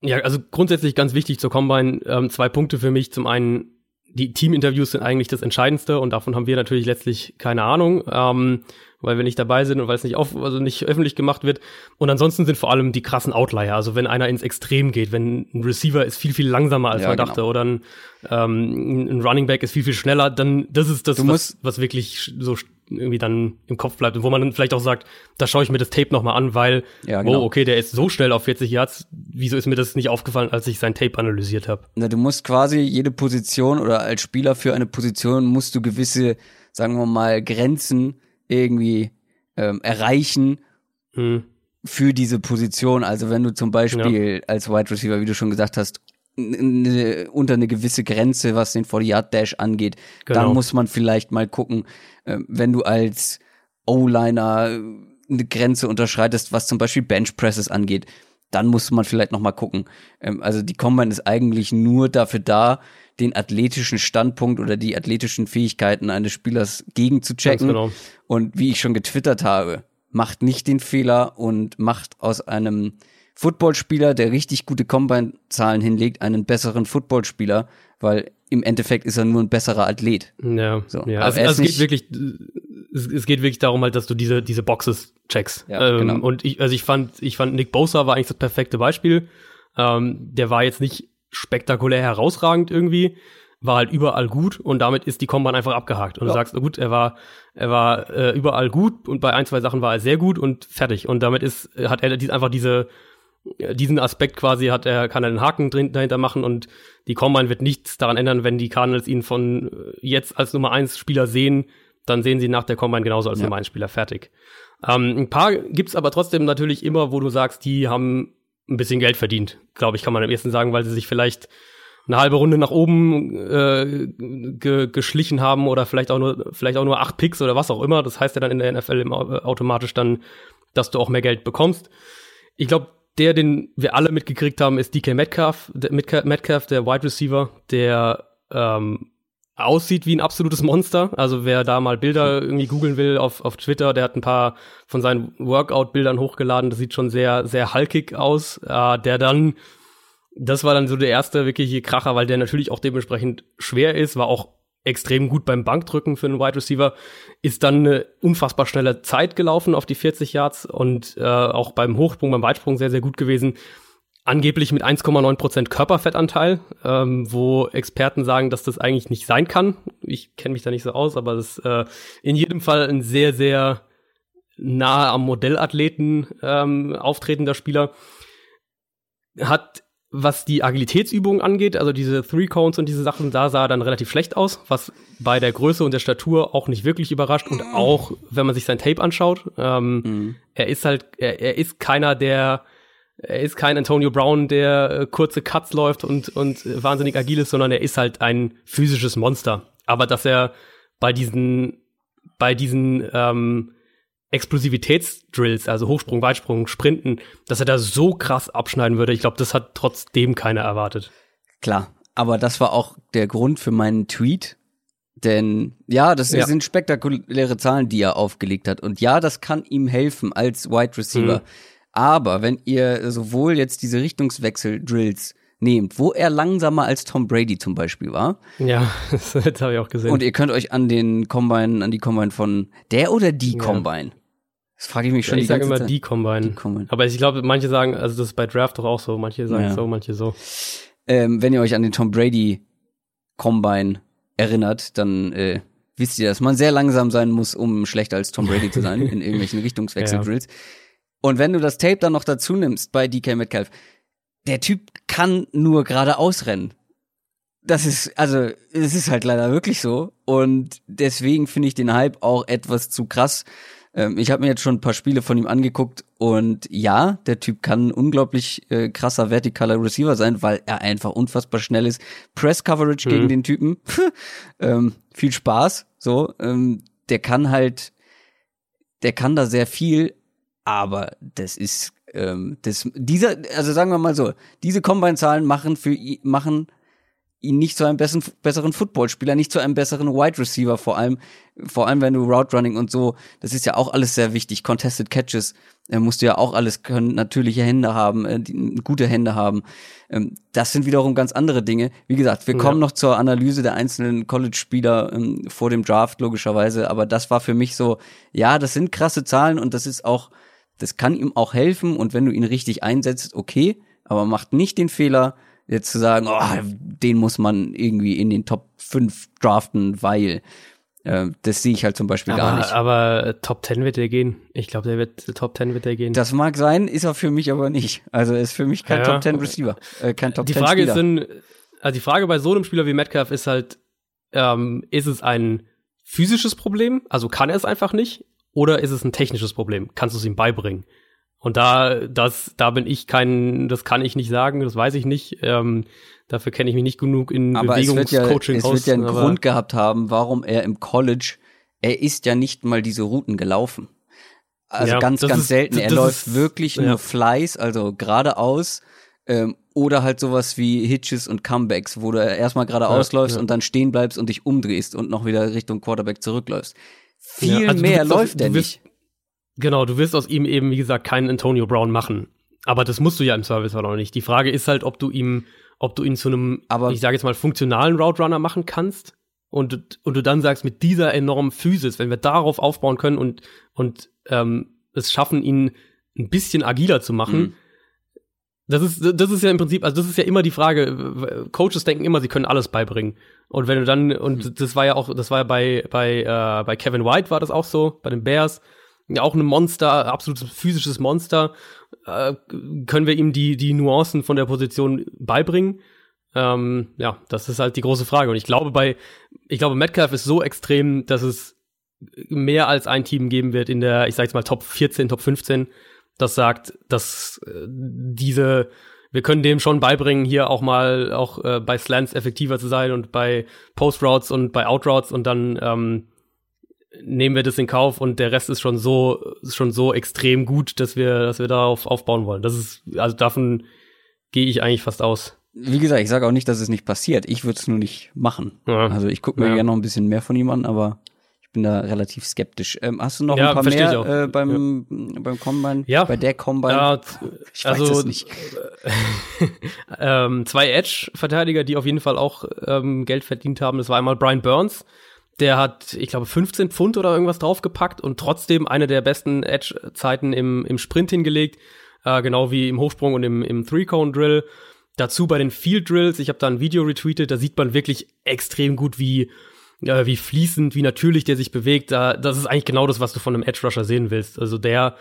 [SPEAKER 1] Ja, also grundsätzlich ganz wichtig zur Combine. Ähm, zwei Punkte für mich. Zum einen, die Teaminterviews sind eigentlich das Entscheidendste und davon haben wir natürlich letztlich keine Ahnung. Ähm, weil wir nicht dabei sind und weil es nicht auf, also nicht öffentlich gemacht wird. Und ansonsten sind vor allem die krassen Outlier. Also wenn einer ins Extrem geht, wenn ein Receiver ist viel, viel langsamer als
[SPEAKER 2] Ja,
[SPEAKER 1] man
[SPEAKER 2] genau.
[SPEAKER 1] dachte oder ein, ähm, ein Running Back ist viel, viel schneller, dann das ist das, was, was wirklich so irgendwie dann im Kopf bleibt und wo man dann vielleicht auch sagt, da schaue ich mir das Tape nochmal an, weil,
[SPEAKER 2] Ja, genau.
[SPEAKER 1] oh, okay, der ist so schnell auf 40 Yards, wieso ist mir das nicht aufgefallen, als ich sein Tape analysiert habe?
[SPEAKER 2] Na, du musst quasi jede Position oder als Spieler für eine Position musst du gewisse, sagen wir mal, Grenzen irgendwie ähm, erreichen
[SPEAKER 1] Hm.
[SPEAKER 2] für diese Position. Also wenn du zum Beispiel als Wide Receiver, wie du schon gesagt hast, n- n- unter eine gewisse Grenze, was den 40-Yard-Dash angeht,
[SPEAKER 1] Genau.
[SPEAKER 2] dann muss man vielleicht mal gucken, wenn du als O-Liner äh, eine Grenze unterschreitest, was zum Beispiel Bench Presses angeht, dann muss man vielleicht noch mal gucken. Ähm, also die Combine ist eigentlich nur dafür da, den athletischen Standpunkt oder die athletischen Fähigkeiten eines Spielers gegen zu checken.
[SPEAKER 1] genau.
[SPEAKER 2] Und wie ich schon getwittert habe, macht nicht den Fehler und macht aus einem Footballspieler, der richtig gute Combine-Zahlen hinlegt, einen besseren Footballspieler, weil im Endeffekt ist er nur ein besserer Athlet.
[SPEAKER 1] Ja,
[SPEAKER 2] So,
[SPEAKER 1] ja. Also, also es geht wirklich, es, es geht wirklich darum halt, dass du diese, diese Boxes checkst.
[SPEAKER 2] Ja,
[SPEAKER 1] ähm,
[SPEAKER 2] genau.
[SPEAKER 1] Und ich, also ich fand, ich fand Nick Bosa war eigentlich das perfekte Beispiel. Ähm, der war jetzt nicht spektakulär herausragend irgendwie, war halt überall gut und damit ist die Combine einfach abgehakt. Und
[SPEAKER 2] Ja.
[SPEAKER 1] du sagst, gut, er war, er war äh, überall gut und bei ein, zwei Sachen war er sehr gut und fertig. Und damit ist, hat er einfach diese, diesen Aspekt quasi hat er, kann er den Haken drin, dahinter machen und die Combine wird nichts daran ändern, wenn die Cardinals ihn von äh, jetzt als Nummer eins Spieler sehen, dann sehen sie nach der Combine genauso als
[SPEAKER 2] Ja.
[SPEAKER 1] Nummer eins Spieler fertig. Ähm, ein paar gibt's aber trotzdem natürlich immer, wo du sagst, die haben ein bisschen Geld verdient, glaube ich, kann man am ehesten sagen, weil sie sich vielleicht eine halbe Runde nach oben äh, ge geschlichen haben oder vielleicht auch nur vielleicht auch nur acht Picks oder was auch immer. Das heißt ja dann in der NFL im, Au- automatisch dann, dass du auch mehr Geld bekommst. Ich glaube, der, den wir alle mitgekriegt haben, ist DK Metcalf, der, Metcalf, der Wide Receiver, der ähm, aussieht wie ein absolutes Monster. Also wer da mal Bilder irgendwie googeln will auf, auf Twitter, der hat ein paar von seinen Workout-Bildern hochgeladen. Das sieht schon sehr, sehr halkig aus. Äh, der dann, das war dann so der erste wirkliche Kracher, weil der natürlich auch dementsprechend schwer ist, war auch extrem gut beim Bankdrücken für einen Wide Receiver, ist dann eine unfassbar schnelle Zeit gelaufen auf die 40 Yards und äh, auch beim Hochsprung, beim Weitsprung sehr, sehr gut gewesen. Angeblich mit 1,9 Prozent Körperfettanteil, ähm, wo Experten sagen, dass das eigentlich nicht sein kann. Ich kenne mich da nicht so aus, aber das ist äh, in jedem Fall ein sehr, sehr nahe am Modellathleten ähm, auftretender Spieler. Hat was die Agilitätsübungen angeht, also diese Three Cones und diese Sachen, da sah er dann relativ schlecht aus, was bei der Größe und der Statur auch nicht wirklich überrascht und auch, wenn man sich sein Tape anschaut, ähm,
[SPEAKER 2] Mhm.
[SPEAKER 1] er ist halt, er, er ist keiner, der, er ist kein Antonio Brown, der äh, kurze Cuts läuft und, und äh, wahnsinnig agil ist, sondern er ist halt ein physisches Monster. Aber dass er bei diesen, bei diesen ähm, Explosivitätsdrills, also Hochsprung, Weitsprung, Sprinten, dass er da so krass abschneiden würde, ich glaube, das hat trotzdem keiner erwartet.
[SPEAKER 2] Klar, aber das war auch der Grund für meinen Tweet. Denn ja, das
[SPEAKER 1] Ja.
[SPEAKER 2] sind spektakuläre Zahlen, die er aufgelegt hat. Und ja, das kann ihm helfen als Wide Receiver.
[SPEAKER 1] Mhm.
[SPEAKER 2] Aber wenn ihr sowohl jetzt diese Richtungswechsel-Drills nehmt, wo er langsamer als Tom Brady zum Beispiel war,
[SPEAKER 1] Ja, das, das habe ich auch gesehen.
[SPEAKER 2] und ihr könnt euch an den Combine, an die Combine von der oder die
[SPEAKER 1] Ja.
[SPEAKER 2] Das frage ich mich schon
[SPEAKER 1] ich
[SPEAKER 2] die
[SPEAKER 1] sage immer
[SPEAKER 2] Zeit.
[SPEAKER 1] die Combine.
[SPEAKER 2] Die Combine.
[SPEAKER 1] Aber ich glaube, manche sagen, also das ist bei Draft doch auch so, manche sagen
[SPEAKER 2] Ja.
[SPEAKER 1] so, manche so.
[SPEAKER 2] ähm, wenn ihr euch an den Tom Brady Combine erinnert, dann äh, wisst ihr, dass man sehr langsam sein muss, um schlechter als Tom Brady zu sein in irgendwelchen Richtungswechsel-Drills. Und wenn du das Tape dann noch dazu nimmst bei DK Metcalf, der Typ kann nur geradeaus rennen. Das ist, also, es ist halt leider wirklich so. Und deswegen finde ich den Hype auch etwas zu krass. Ähm, ich habe mir jetzt schon ein paar Spiele von ihm angeguckt und ja, der Typ kann ein unglaublich äh, krasser vertikaler Receiver sein, weil er einfach unfassbar schnell ist. Press Coverage
[SPEAKER 1] Mhm.
[SPEAKER 2] gegen den Typen. ähm, viel Spaß. So, ähm, der kann halt, der kann da sehr viel, aber das ist ähm, das dieser, also sagen wir mal so, diese Combine-Zahlen machen für machen ihn nicht zu einem besseren, besseren Footballspieler, nicht zu einem besseren Wide Receiver, vor allem, vor allem wenn du Route Running und so, das ist ja auch alles sehr wichtig. Contested Catches äh, musst du ja auch alles können, natürliche Hände haben, äh, die, gute Hände haben. Ähm, das sind wiederum ganz andere Dinge. Wie gesagt, wir kommen ja. noch zur Analyse der einzelnen College-Spieler ähm, vor dem Draft, logischerweise, aber das war für mich so, ja, das sind krasse Zahlen und das ist auch, das kann ihm auch helfen und wenn du ihn richtig einsetzt, okay, aber macht nicht den Fehler, jetzt zu sagen, oh, den muss man irgendwie in den Top 5 draften, weil äh, das sehe ich halt zum Beispiel
[SPEAKER 1] aber,
[SPEAKER 2] gar nicht.
[SPEAKER 1] Aber Top 10 wird er gehen. Ich glaube, der wird Top 10 wird er gehen.
[SPEAKER 2] Das mag sein, ist er für mich aber nicht. Also ist für mich kein ja. Top 10 Receiver, äh, kein Top
[SPEAKER 1] die
[SPEAKER 2] 10
[SPEAKER 1] Frage
[SPEAKER 2] Spieler.
[SPEAKER 1] Ist also die Frage bei so einem Spieler wie Metcalf ist halt, ähm, ist es ein physisches Problem? Also kann er es einfach nicht? Oder ist es ein technisches Problem? Kannst du es ihm beibringen? Und da, das, da bin ich kein, das kann ich nicht sagen, das weiß ich nicht. Ähm, dafür kenne ich mich nicht genug in
[SPEAKER 2] aber Bewegungscoaching wird ja, es wird ja einen Grund gehabt haben, warum er im College, er ist ja nicht mal diese Routen gelaufen. Also ja, ganz, ganz ist, selten. Er läuft ist, wirklich ja. nur Fleiß, also geradeaus. Ähm, oder halt sowas wie Hitches und Comebacks, wo du erstmal geradeaus ja, läufst und dann stehen bleibst und dich umdrehst und noch wieder Richtung Quarterback zurückläufst. Viel also mehr läuft er nicht.
[SPEAKER 1] Genau, du wirst aus ihm eben, wie gesagt, keinen Antonio Brown machen. Aber das musst du ja im Service auch nicht. Die Frage ist halt, ob du ihm, ob du ihn zu einem, aber ich sage jetzt mal, funktionalen Route Runner machen kannst. Und, und du dann sagst, mit dieser enormen Physis, wenn wir darauf aufbauen können und, und ähm, es schaffen, ihn ein bisschen agiler zu machen, mhm. Das ist, das ist ja im Prinzip, also das ist ja immer die Frage. Coaches denken immer, sie können alles beibringen. Und wenn du dann, und mhm. das war ja auch, das war ja bei, bei, äh, bei Kevin White war das auch so, bei den Bears auch ein Monster, absolutes physisches Monster. Äh, können wir ihm die, die Nuancen von der Position beibringen? Ähm, ja, das ist halt die große Frage. Und ich glaube, bei, ich glaube, Metcalf ist so extrem, dass es mehr als ein Team geben wird in der, ich sag jetzt mal, Top 14, Top 15, das sagt, dass äh, diese, wir können dem schon beibringen, hier auch mal auch äh, bei Slants effektiver zu sein und bei Post Routes und bei Out Routes und dann ähm, nehmen wir das in Kauf und der Rest ist schon so, ist schon so extrem gut, dass wir, dass wir darauf aufbauen wollen. Das ist, also davon gehe ich eigentlich fast aus.
[SPEAKER 2] Wie gesagt, ich sage auch nicht, dass es nicht passiert. Ich würde es nur nicht machen. Ja. Also ich gucke mir ja. gerne noch ein bisschen mehr von ihm an, aber ich bin da relativ skeptisch. Ähm, hast du noch ja, ein paar mehr äh, beim, ja. beim Combine?
[SPEAKER 1] Ja.
[SPEAKER 2] Bei der Combine? Ja,
[SPEAKER 1] ich weiß also, es nicht. ähm, zwei Edge-Verteidiger, die auf jeden Fall auch ähm, Geld verdient haben. Das war einmal Brian Burns, der hat, ich glaube, 15 Pfund oder irgendwas draufgepackt und trotzdem eine der besten Edge-Zeiten im, im Sprint hingelegt, äh, genau wie im Hochsprung und im, im Three-Cone-Drill. Dazu bei den Field Drills, ich habe da ein Video retweetet, da sieht man wirklich extrem gut, wie, äh, wie fließend, wie natürlich der sich bewegt. Da, das ist eigentlich genau das, was du von einem Edge Rusher sehen willst. Also der,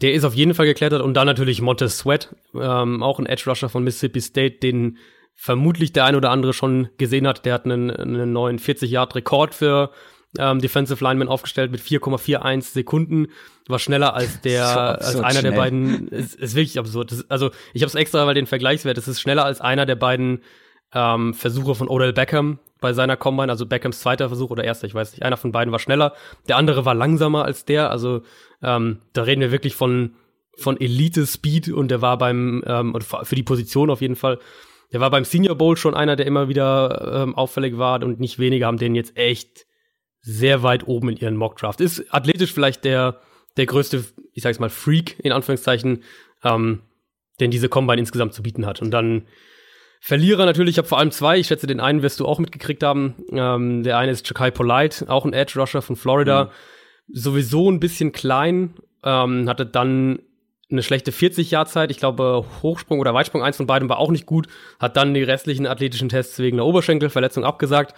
[SPEAKER 1] der ist auf jeden Fall geklettert und dann natürlich Montez Sweat, ähm, auch ein Edge Rusher von Mississippi State, den vermutlich der ein oder andere schon gesehen hat. Der hat einen, einen neuen 40-Yard-Rekord für ähm, Defensive Lineman aufgestellt mit 4,41 Sekunden. War schneller als der, als einer schnell. der beiden. Ist, ist wirklich absurd. Das, also ich habe es extra, weil den Vergleichswert. Es ist schneller als einer der beiden ähm, Versuche von Odell Beckham bei seiner Combine, also Beckhams zweiter Versuch oder erster, ich weiß nicht. Einer von beiden war schneller, der andere war langsamer als der. Also ähm, da reden wir wirklich von von Elite Speed und der war beim ähm, für die Position auf jeden Fall der war beim Senior Bowl schon einer, der immer wieder ähm, auffällig war und nicht wenige haben den jetzt echt sehr weit oben in ihren Mockdraft. Ist athletisch vielleicht der, der größte, ich sag's mal, Freak, in Anführungszeichen, ähm, den diese Combine insgesamt zu bieten hat. Und dann Verlierer natürlich, ich habe vor allem zwei, ich schätze, den einen wirst du auch mitgekriegt haben. Ähm, der eine ist Chakai Polite, auch ein Edge Rusher von Florida. Mhm. Sowieso ein bisschen klein, ähm, hatte dann eine schlechte 40-Jahr-Zeit. Ich glaube, Hochsprung oder Weitsprung, eins von beiden war auch nicht gut. Hat dann die restlichen athletischen Tests wegen einer Oberschenkelverletzung abgesagt.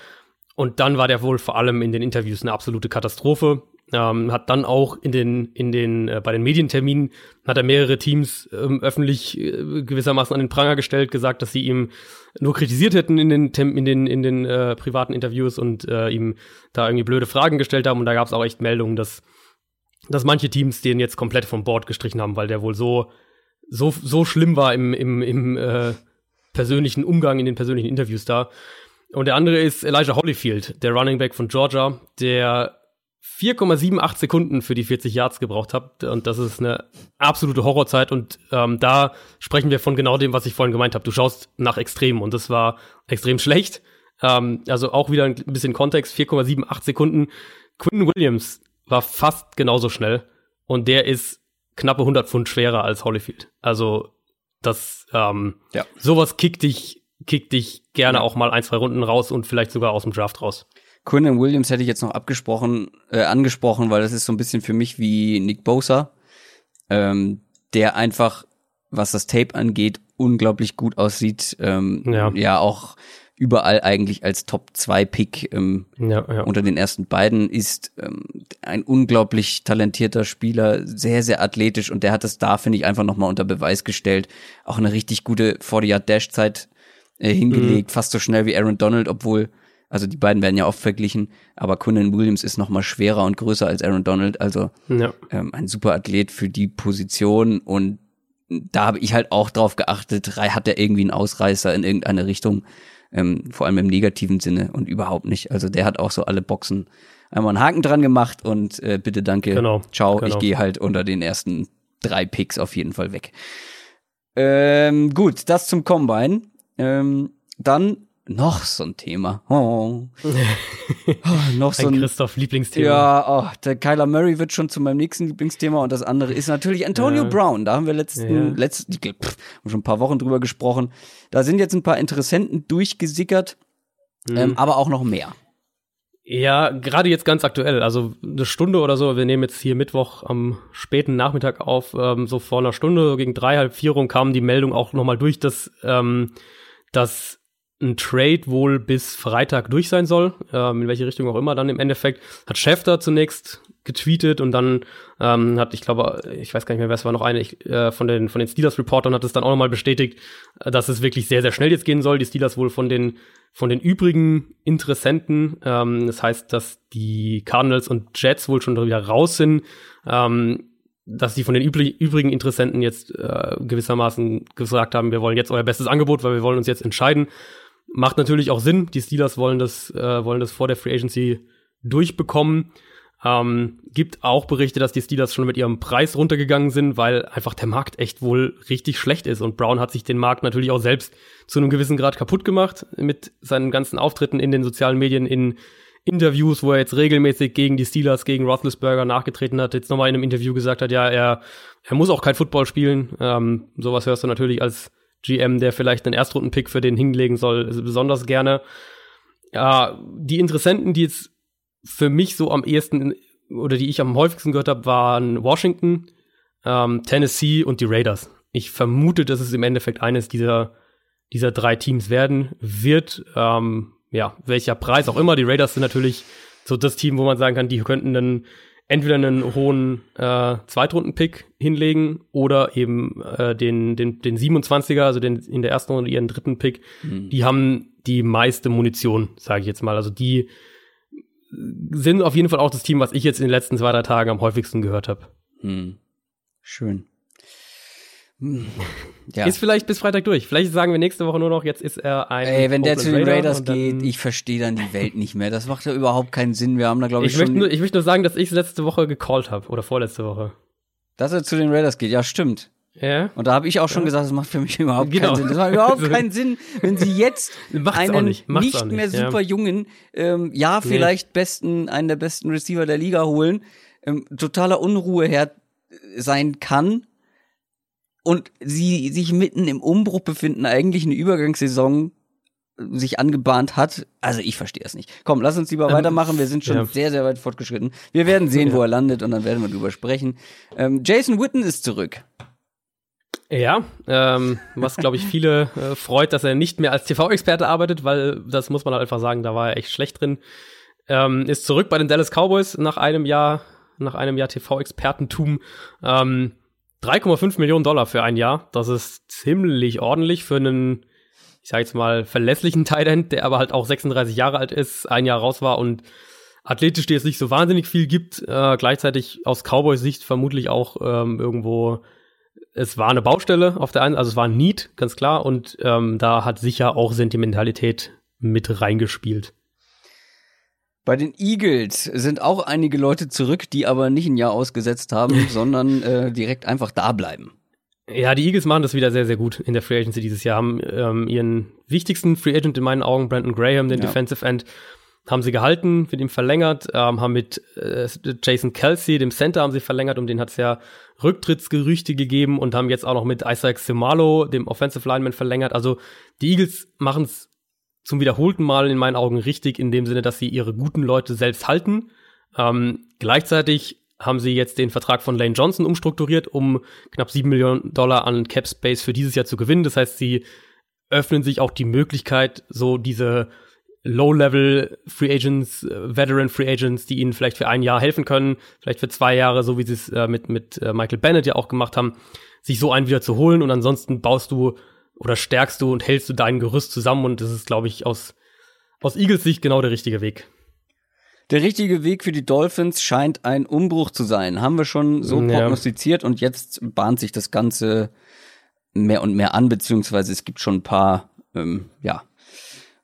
[SPEAKER 1] Und dann war der wohl vor allem in den Interviews eine absolute Katastrophe. Ähm, hat dann auch in den, in den, äh, bei den Medienterminen hat er mehrere Teams ähm, öffentlich äh, gewissermaßen an den Pranger gestellt, gesagt, dass sie ihm nur kritisiert hätten in den, in den, in den äh, privaten Interviews und äh, ihm da irgendwie blöde Fragen gestellt haben. Und da gab es auch echt Meldungen, dass dass manche Teams den jetzt komplett vom Board gestrichen haben, weil der wohl so, so, so schlimm war im, im, im äh, persönlichen Umgang, in den persönlichen Interviews da. Und der andere ist Elijah Holyfield, der Running Back von Georgia, der 4,78 Sekunden für die 40 Yards gebraucht habe. Und das ist eine absolute Horrorzeit. Und ähm, da sprechen wir von genau dem, was ich vorhin gemeint habe. Du schaust nach Extremen und das war extrem schlecht. Ähm, also auch wieder ein bisschen Kontext. 4,78 Sekunden. Quinn Williams war fast genauso schnell. Und der ist knappe 100 Pfund schwerer als Holyfield. Also das, ähm, ja. sowas kickt dich, kickt dich gerne ja. auch mal ein, zwei Runden raus und vielleicht sogar aus dem Draft raus.
[SPEAKER 2] Quinnen Williams hätte ich jetzt noch abgesprochen, äh, angesprochen, weil das ist so ein bisschen für mich wie Nick Bosa, ähm, der einfach, was das Tape angeht, unglaublich gut aussieht. Ähm, ja. ja, auch überall eigentlich als Top 2 Pick ähm, ja, ja. unter den ersten beiden ist ähm, ein unglaublich talentierter Spieler, sehr sehr athletisch und der hat es da finde ich einfach noch mal unter Beweis gestellt, auch eine richtig gute 40 Yard Dash Zeit äh, hingelegt, mhm. fast so schnell wie Aaron Donald, obwohl also die beiden werden ja oft verglichen, aber Conan Williams ist noch mal schwerer und größer als Aaron Donald, also ja. ähm, ein super Athlet für die Position und da habe ich halt auch drauf geachtet, hat er irgendwie einen Ausreißer in irgendeine Richtung, ähm, vor allem im negativen Sinne und überhaupt nicht. Also der hat auch so alle Boxen einmal einen Haken dran gemacht und äh, bitte danke, genau, ciao, genau. ich gehe halt unter den ersten drei Picks auf jeden Fall weg. Ähm, gut, das zum Combine. Ähm, dann noch so ein Thema. Oh.
[SPEAKER 1] oh noch so ein, ein Christoph Lieblingsthema.
[SPEAKER 2] Ja, oh, der Kyler Murray wird schon zu meinem nächsten Lieblingsthema und das andere ist natürlich Antonio ja. Brown. Da haben wir letzten, ja. letzten, pff, schon ein paar Wochen drüber gesprochen. Da sind jetzt ein paar Interessenten durchgesickert, mhm. ähm, aber auch noch mehr.
[SPEAKER 1] Ja, gerade jetzt ganz aktuell, also eine Stunde oder so, wir nehmen jetzt hier Mittwoch am späten Nachmittag auf, ähm, so vor einer Stunde, gegen drei, halb vier rum kam die Meldung auch nochmal durch, dass, ähm, dass ein Trade wohl bis Freitag durch sein soll, ähm, in welche Richtung auch immer dann im Endeffekt, hat Schäfter zunächst getweetet und dann ähm, hat, ich glaube, ich weiß gar nicht mehr, wer es war, noch eine ich, äh, von den von den Steelers-Reportern hat es dann auch nochmal bestätigt, äh, dass es wirklich sehr, sehr schnell jetzt gehen soll. Die Steelers wohl von den von den übrigen Interessenten, ähm, das heißt, dass die Cardinals und Jets wohl schon wieder raus sind, ähm, dass die von den übrigen Interessenten jetzt äh, gewissermaßen gesagt haben, wir wollen jetzt euer bestes Angebot, weil wir wollen uns jetzt entscheiden. Macht natürlich auch Sinn. Die Steelers wollen das, äh, wollen das vor der Free Agency durchbekommen. Ähm, gibt auch Berichte, dass die Steelers schon mit ihrem Preis runtergegangen sind, weil einfach der Markt echt wohl richtig schlecht ist. Und Brown hat sich den Markt natürlich auch selbst zu einem gewissen Grad kaputt gemacht mit seinen ganzen Auftritten in den sozialen Medien, in Interviews, wo er jetzt regelmäßig gegen die Steelers, gegen Roethlisberger nachgetreten hat, jetzt nochmal in einem Interview gesagt hat, ja, er, er muss auch kein Football spielen. Ähm, sowas hörst du natürlich als GM, der vielleicht einen Erstrundenpick für den hinlegen soll, besonders gerne. Ja, die Interessenten, die jetzt für mich so am ehesten oder die ich am häufigsten gehört habe, waren Washington, ähm, Tennessee und die Raiders. Ich vermute, dass es im Endeffekt eines dieser, dieser drei Teams werden wird. Ähm, ja, welcher Preis auch immer. Die Raiders sind natürlich so das Team, wo man sagen kann, die könnten dann entweder einen hohen äh, Zweitrunden-Pick hinlegen oder eben äh, den, den, den 27er, also den in der ersten Runde ihren dritten Pick. Mhm. Die haben die meiste Munition, sage ich jetzt mal. Also die sind auf jeden Fall auch das Team, was ich jetzt in den letzten zwei, drei Tagen am häufigsten gehört habe.
[SPEAKER 2] Mhm. Schön.
[SPEAKER 1] Ja. Ist vielleicht bis Freitag durch. Vielleicht sagen wir nächste Woche nur noch, jetzt ist er ein.
[SPEAKER 2] Ey, wenn der zu den Raiders geht, ich verstehe dann die Welt nicht mehr. Das macht ja überhaupt keinen Sinn. Wir haben da, glaube ich,
[SPEAKER 1] ich Möchte nur, ich möchte nur sagen, dass ich es letzte Woche gecallt habe oder vorletzte Woche.
[SPEAKER 2] Dass er zu den Raiders geht, ja, stimmt.
[SPEAKER 1] Ja.
[SPEAKER 2] Und da habe ich auch schon ja. gesagt, das macht für mich überhaupt genau. keinen Sinn. Das macht überhaupt keinen Sinn, wenn sie jetzt einen nicht, nicht, nicht, mehr super ja. jungen, ähm, ja, vielleicht nee. besten, einen der besten Receiver der Liga holen, ähm, totaler Unruheherd sein kann und sie sich mitten im Umbruch befinden, eigentlich eine Übergangssaison sich angebahnt hat. Also ich verstehe es nicht. Komm, lass uns lieber ähm, weitermachen. Wir sind schon ja. sehr, sehr weit fortgeschritten. Wir werden sehen, ja. wo er landet und dann werden wir drüber sprechen. Ähm, Jason Witten ist zurück.
[SPEAKER 1] Ja, ähm, was glaube ich viele äh, freut, dass er nicht mehr als TV-Experte arbeitet, weil das muss man halt einfach sagen, da war er echt schlecht drin. Ähm, ist zurück bei den Dallas Cowboys nach einem Jahr, nach einem Jahr TV-Expertentum. Ähm, 3,5 Millionen Dollar für ein Jahr. Das ist ziemlich ordentlich für einen, ich sag jetzt mal, verlässlichen Tight der aber halt auch 36 Jahre alt ist, ein Jahr raus war und athletisch dir es nicht so wahnsinnig viel gibt. Äh, gleichzeitig aus Cowboys Sicht vermutlich auch ähm, irgendwo, es war eine Baustelle auf der einen, also es war ein Need, ganz klar, und ähm, da hat sicher auch Sentimentalität mit reingespielt.
[SPEAKER 2] Bei den Eagles sind auch einige Leute zurück, die aber nicht ein Jahr ausgesetzt haben, sondern äh, direkt einfach da bleiben.
[SPEAKER 1] Ja, die Eagles machen das wieder sehr, sehr gut in der Free Agency dieses Jahr. Haben ähm, ihren wichtigsten Free Agent in meinen Augen, Brandon Graham, den ja. Defensive End, haben sie gehalten, mit ihm verlängert, ähm, haben mit äh, Jason Kelsey, dem Center, haben sie verlängert, um den hat es ja Rücktrittsgerüchte gegeben und haben jetzt auch noch mit Isaac Simalo, dem Offensive Lineman, verlängert. Also die Eagles machen es zum wiederholten Mal in meinen Augen richtig, in dem Sinne, dass sie ihre guten Leute selbst halten. Ähm, gleichzeitig haben sie jetzt den Vertrag von Lane Johnson umstrukturiert, um knapp sieben Millionen Dollar an Cap Space für dieses Jahr zu gewinnen. Das heißt, sie öffnen sich auch die Möglichkeit, so diese Low-Level Free Agents, äh, Veteran Free Agents, die ihnen vielleicht für ein Jahr helfen können, vielleicht für zwei Jahre, so wie sie es äh, mit, mit äh, Michael Bennett ja auch gemacht haben, sich so einen wieder zu holen und ansonsten baust du oder stärkst du und hältst du dein Gerüst zusammen und das ist, glaube ich, aus, aus Eagles Sicht genau der richtige Weg.
[SPEAKER 2] Der richtige Weg für die Dolphins scheint ein Umbruch zu sein. Haben wir schon so ja. prognostiziert und jetzt bahnt sich das Ganze mehr und mehr an, beziehungsweise es gibt schon ein paar, ähm, ja,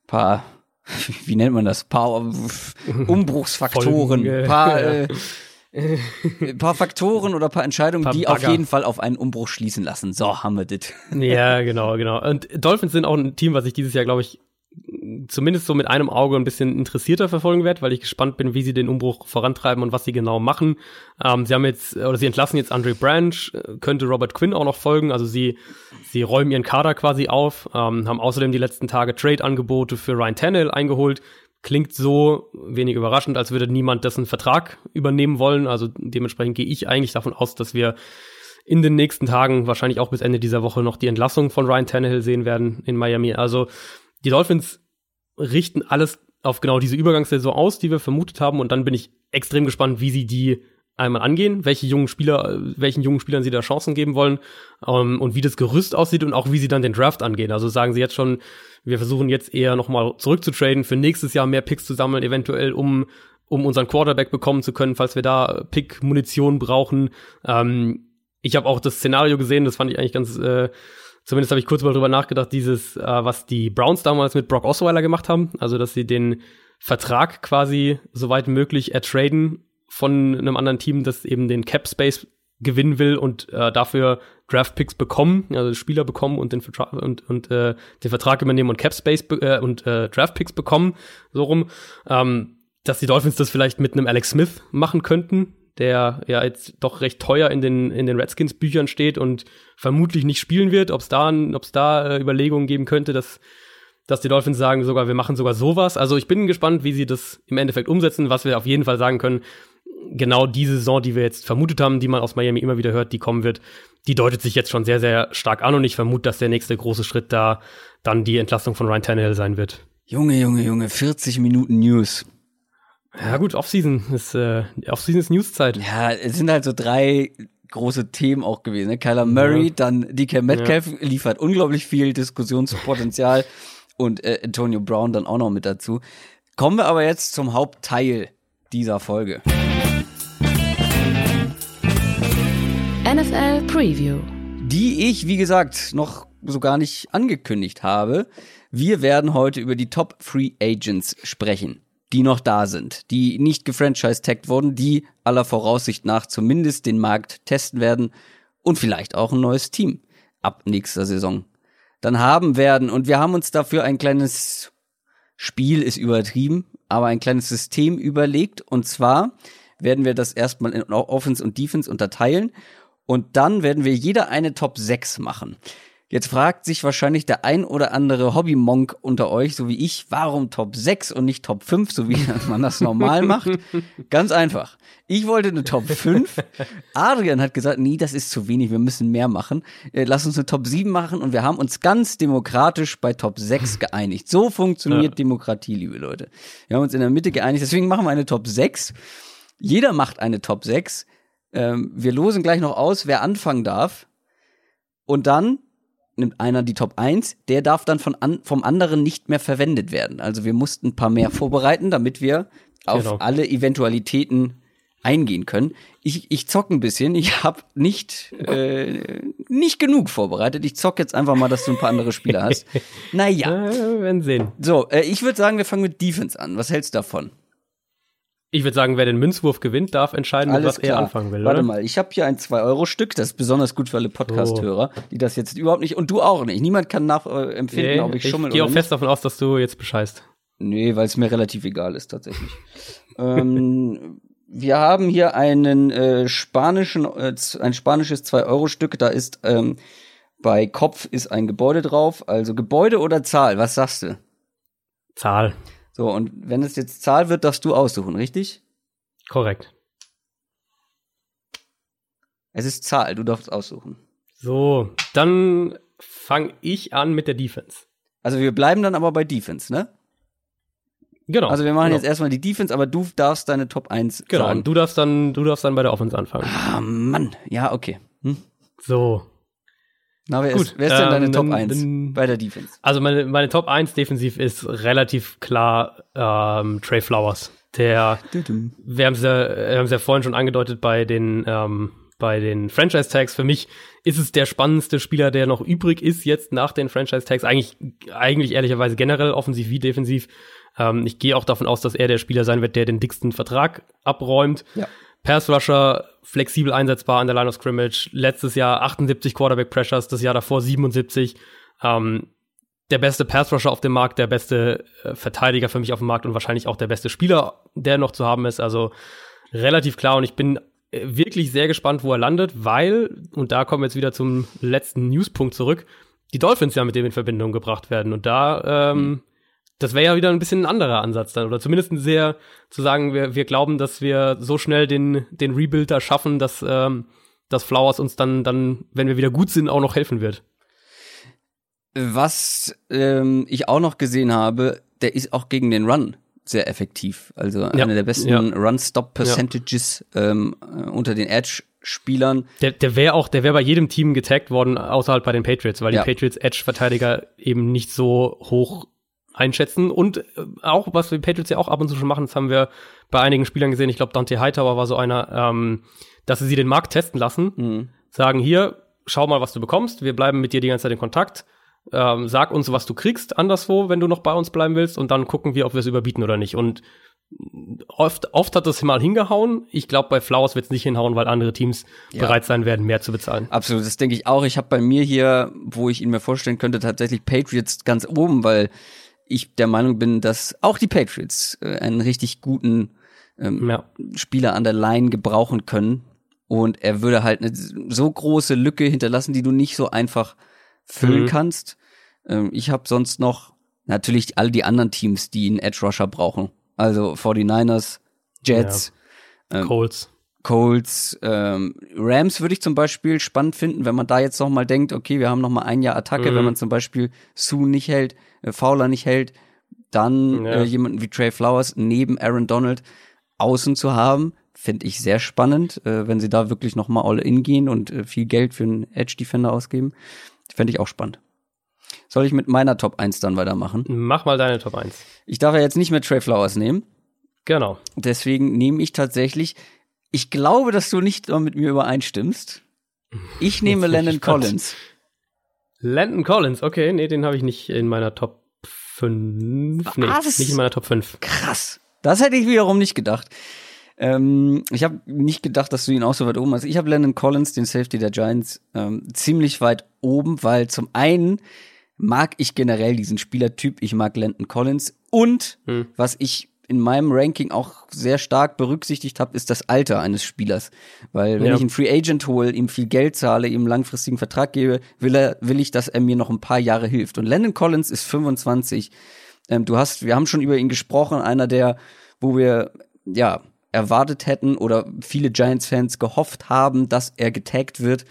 [SPEAKER 2] paar, wie nennt man das, paar Umbruchsfaktoren, paar, äh, paar Faktoren oder paar Entscheidungen, paar die auf jeden Fall auf einen Umbruch schließen lassen. So, haben wir das.
[SPEAKER 1] Ja, genau, genau. Und Dolphins sind auch ein Team, was ich dieses Jahr, glaube ich, zumindest so mit einem Auge ein bisschen interessierter verfolgen werde, weil ich gespannt bin, wie sie den Umbruch vorantreiben und was sie genau machen. Ähm, sie haben jetzt, oder sie entlassen jetzt Andre Branch, äh, könnte Robert Quinn auch noch folgen, also sie, sie räumen ihren Kader quasi auf, ähm, haben außerdem die letzten Tage Trade-Angebote für Ryan Tannehill eingeholt. Klingt so wenig überraschend, als würde niemand dessen Vertrag übernehmen wollen. Also dementsprechend gehe ich eigentlich davon aus, dass wir in den nächsten Tagen, wahrscheinlich auch bis Ende dieser Woche, noch die Entlassung von Ryan Tannehill sehen werden in Miami. Also die Dolphins richten alles auf genau diese Übergangssaison aus, die wir vermutet haben. Und dann bin ich extrem gespannt, wie sie die einmal angehen, welche jungen Spieler, welchen jungen Spielern sie da Chancen geben wollen ähm, und wie das Gerüst aussieht und auch wie sie dann den Draft angehen. Also sagen sie jetzt schon, wir versuchen jetzt eher nochmal zurückzutraden, für nächstes Jahr mehr Picks zu sammeln, eventuell um um unseren Quarterback bekommen zu können, falls wir da Pick-Munition brauchen. Ähm, ich habe auch das Szenario gesehen, das fand ich eigentlich ganz äh, zumindest habe ich kurz mal drüber nachgedacht, dieses, äh, was die Browns damals mit Brock Osweiler gemacht haben, also dass sie den Vertrag quasi soweit möglich ertraden von einem anderen Team, das eben den Cap Space gewinnen will und äh, dafür Draft Picks bekommen, also Spieler bekommen und den Vertrag und, und äh, den Vertrag übernehmen und Cap Space äh, und äh, Draft Picks bekommen, so rum, ähm, dass die Dolphins das vielleicht mit einem Alex Smith machen könnten, der ja jetzt doch recht teuer in den, in den Redskins Büchern steht und vermutlich nicht spielen wird, ob es da, ob's da äh, Überlegungen geben könnte, dass, dass die Dolphins sagen sogar, wir machen sogar sowas. Also ich bin gespannt, wie sie das im Endeffekt umsetzen. Was wir auf jeden Fall sagen können, genau diese Saison, die wir jetzt vermutet haben, die man aus Miami immer wieder hört, die kommen wird, die deutet sich jetzt schon sehr, sehr stark an und ich vermute, dass der nächste große Schritt da dann die Entlastung von Ryan Tannehill sein wird.
[SPEAKER 2] Junge, Junge, Junge, 40 Minuten News.
[SPEAKER 1] Ja gut, Offseason ist äh, Offseason ist Newszeit.
[SPEAKER 2] Ja, es sind halt so drei große Themen auch gewesen. Ne? Kyler Murray, ja. dann DK Metcalf ja. liefert unglaublich viel Diskussionspotenzial und äh, Antonio Brown dann auch noch mit dazu. Kommen wir aber jetzt zum Hauptteil dieser Folge.
[SPEAKER 3] NFL Preview.
[SPEAKER 2] Die ich, wie gesagt, noch so gar nicht angekündigt habe. Wir werden heute über die Top Free Agents sprechen die noch da sind, die nicht gefranchise-tagged wurden, die aller Voraussicht nach zumindest den Markt testen werden und vielleicht auch ein neues Team ab nächster Saison dann haben werden. Und wir haben uns dafür ein kleines Spiel ist übertrieben, aber ein kleines System überlegt. Und zwar werden wir das erstmal in Offense und Defense unterteilen. Und dann werden wir jeder eine Top 6 machen. Jetzt fragt sich wahrscheinlich der ein oder andere Hobby-Monk unter euch, so wie ich, warum Top 6 und nicht Top 5, so wie man das normal macht? Ganz einfach. Ich wollte eine Top 5. Adrian hat gesagt, nee, das ist zu wenig, wir müssen mehr machen. Äh, lass uns eine Top 7 machen und wir haben uns ganz demokratisch bei Top 6 geeinigt. So funktioniert ja. Demokratie, liebe Leute. Wir haben uns in der Mitte geeinigt, deswegen machen wir eine Top 6. Jeder macht eine Top 6. Ähm, wir losen gleich noch aus, wer anfangen darf. Und dann nimmt einer die Top 1, der darf dann von an, vom anderen nicht mehr verwendet werden. Also wir mussten ein paar mehr vorbereiten, damit wir auf genau. alle Eventualitäten eingehen können. Ich, ich zock ein bisschen, ich habe nicht, äh, nicht genug vorbereitet. Ich zock jetzt einfach mal, dass du ein paar andere Spieler hast. Naja.
[SPEAKER 1] Ja, wir werden sehen.
[SPEAKER 2] So, äh, ich würde sagen, wir fangen mit Defense an. Was hältst du davon?
[SPEAKER 1] Ich würde sagen, wer den Münzwurf gewinnt, darf entscheiden, mit
[SPEAKER 2] Alles
[SPEAKER 1] was
[SPEAKER 2] klar.
[SPEAKER 1] er anfangen will.
[SPEAKER 2] Warte
[SPEAKER 1] oder?
[SPEAKER 2] mal, ich habe hier ein 2-Euro-Stück, das ist besonders gut für alle Podcast-Hörer, die das jetzt überhaupt nicht, und du auch nicht. Niemand kann nachempfinden,
[SPEAKER 1] Nee,
[SPEAKER 2] ob ich
[SPEAKER 1] ich
[SPEAKER 2] schummel
[SPEAKER 1] gehe
[SPEAKER 2] oder
[SPEAKER 1] auch
[SPEAKER 2] nicht.
[SPEAKER 1] fest davon aus, dass du jetzt bescheißt.
[SPEAKER 2] Nee, weil es mir relativ egal ist tatsächlich. ähm, wir haben hier einen äh, spanischen, äh, ein spanisches 2-Euro-Stück, da ist ähm, bei Kopf ist ein Gebäude drauf, also Gebäude oder Zahl, was sagst du?
[SPEAKER 1] Zahl.
[SPEAKER 2] So, und wenn es jetzt Zahl wird, darfst du aussuchen, richtig?
[SPEAKER 1] Korrekt.
[SPEAKER 2] Es ist Zahl, du darfst aussuchen.
[SPEAKER 1] So, dann fange ich an mit der Defense.
[SPEAKER 2] Also wir bleiben dann aber bei Defense, ne?
[SPEAKER 1] Genau.
[SPEAKER 2] Also wir machen
[SPEAKER 1] genau.
[SPEAKER 2] jetzt erstmal die Defense, aber du darfst deine Top 1
[SPEAKER 1] Genau,
[SPEAKER 2] sagen.
[SPEAKER 1] und du darfst dann, du darfst dann bei der Offense anfangen.
[SPEAKER 2] Ah, Mann. Ja, okay. Hm?
[SPEAKER 1] So.
[SPEAKER 2] Na, wer,
[SPEAKER 1] Gut,
[SPEAKER 2] ist, wer ist denn
[SPEAKER 1] ähm,
[SPEAKER 2] deine Top
[SPEAKER 1] dann-
[SPEAKER 2] 1
[SPEAKER 1] dann-
[SPEAKER 2] bei der Defense?
[SPEAKER 1] Also meine, meine Top 1 defensiv ist relativ klar ähm, Trey Flowers. Der, wir haben es ja, wir haben es ja vorhin schon angedeutet bei den, ähm, bei den Franchise-Tags. Für mich ist es der spannendste Spieler, der noch übrig ist jetzt nach den Franchise-Tags. Eigentlich, eigentlich ehrlicherweise generell offensiv wie defensiv. Ähm, ich gehe auch davon aus, dass er der Spieler sein wird, der den dicksten Vertrag abräumt.
[SPEAKER 2] Ja.
[SPEAKER 1] Pass Rusher flexibel einsetzbar an der Line of Scrimmage. Letztes Jahr 78 Quarterback Pressures, das Jahr davor 77. Ähm, der beste Pass Rusher auf dem Markt, der beste äh, Verteidiger für mich auf dem Markt und wahrscheinlich auch der beste Spieler, der noch zu haben ist. Also relativ klar und ich bin äh, wirklich sehr gespannt, wo er landet, weil, und da kommen wir jetzt wieder zum letzten Newspunkt zurück, die Dolphins ja mit dem in Verbindung gebracht werden. Und da, ähm, das wäre ja wieder ein bisschen ein anderer Ansatz dann, oder zumindest ein sehr, zu sagen, wir, wir glauben, dass wir so schnell den, den Rebuild da schaffen, dass, ähm, dass Flowers uns dann, dann, wenn wir wieder gut sind, auch noch helfen wird.
[SPEAKER 2] Was ähm, ich auch noch gesehen habe, der ist auch gegen den Run sehr effektiv. Also einer der besten
[SPEAKER 1] ja.
[SPEAKER 2] Run-Stop-Percentages ähm, äh, unter den Edge-Spielern.
[SPEAKER 1] Der, der wäre auch, der wäre bei jedem Team getaggt worden, außer halt bei den Patriots, weil
[SPEAKER 2] Ja.
[SPEAKER 1] die Patriots Edge-Verteidiger eben nicht so hoch einschätzen. Und äh, auch, was die Patriots ja auch ab und zu schon machen, das haben wir bei einigen Spielern gesehen. Ich glaube, Dante Hightower war so einer, ähm, dass sie sie den Markt testen lassen,
[SPEAKER 2] Mhm.
[SPEAKER 1] sagen hier, schau mal, was du bekommst. Wir bleiben mit dir die ganze Zeit in Kontakt. Ähm, sag uns, was du kriegst anderswo, wenn du noch bei uns bleiben willst, und dann gucken wir, ob wir es überbieten oder nicht. Und oft, oft hat das mal hingehauen. Ich glaube, bei Flowers wird es nicht hinhauen, weil andere Teams
[SPEAKER 2] Ja.
[SPEAKER 1] bereit sein werden, mehr zu bezahlen.
[SPEAKER 2] Absolut, das denke ich auch. Ich habe bei mir hier, wo ich ihn mir vorstellen könnte, tatsächlich Patriots ganz oben, weil ich der Meinung bin, dass auch die Patriots äh, einen richtig guten ähm,
[SPEAKER 1] Ja.
[SPEAKER 2] Spieler an der Line gebrauchen können. Und er würde halt eine so große Lücke hinterlassen, die du nicht so einfach füllen
[SPEAKER 1] Mhm.
[SPEAKER 2] kannst. Ähm, ich habe sonst noch natürlich all die anderen Teams, die einen Edge Rusher brauchen. Also 49ers, Jets, Ähm,
[SPEAKER 1] Colts.
[SPEAKER 2] Colts, ähm, Rams würde ich zum Beispiel spannend finden, wenn man da jetzt noch mal denkt, okay, wir haben noch mal ein Jahr Attacke,
[SPEAKER 1] Mhm.
[SPEAKER 2] wenn man zum Beispiel Sue nicht hält, äh, Fowler nicht hält, dann
[SPEAKER 1] Ja.
[SPEAKER 2] äh, jemanden wie Trey Flowers neben Aaron Donald außen zu haben, finde ich sehr spannend, äh, wenn sie da wirklich noch mal all in gehen und äh, viel Geld für einen Edge Defender ausgeben, fände ich auch spannend. Soll ich mit meiner Top 1 dann weitermachen?
[SPEAKER 1] Mach mal deine Top 1.
[SPEAKER 2] Ich darf ja jetzt nicht mehr Trey Flowers nehmen.
[SPEAKER 1] Genau.
[SPEAKER 2] Deswegen nehme ich tatsächlich, ich glaube, dass du nicht mit mir übereinstimmst. Ich nehme Landon
[SPEAKER 1] gespannt.
[SPEAKER 2] Collins.
[SPEAKER 1] Landon Collins, okay, nee, den habe ich nicht in meiner Top 5. Nee,
[SPEAKER 2] Was?
[SPEAKER 1] nicht in meiner Top 5.
[SPEAKER 2] Krass. Das hätte ich wiederum nicht gedacht. Ähm, ich habe nicht gedacht, dass du ihn auch so weit oben hast. Ich habe Landon Collins, den Safety der Giants, ähm, ziemlich weit oben, weil zum einen mag ich generell diesen Spielertyp. Ich mag Landon Collins. Und
[SPEAKER 1] Hm.
[SPEAKER 2] was ich in meinem Ranking auch sehr stark berücksichtigt habe, ist das Alter eines Spielers. Weil wenn
[SPEAKER 1] Ja.
[SPEAKER 2] ich einen Free Agent hole, ihm viel Geld zahle, ihm einen langfristigen Vertrag gebe, will er, will ich, dass er mir noch ein paar Jahre hilft. Und Landon Collins ist 25. Ähm, du hast, wir haben schon über ihn gesprochen, einer der, wo wir, ja, erwartet hätten oder viele Giants-Fans gehofft haben, dass er getaggt wird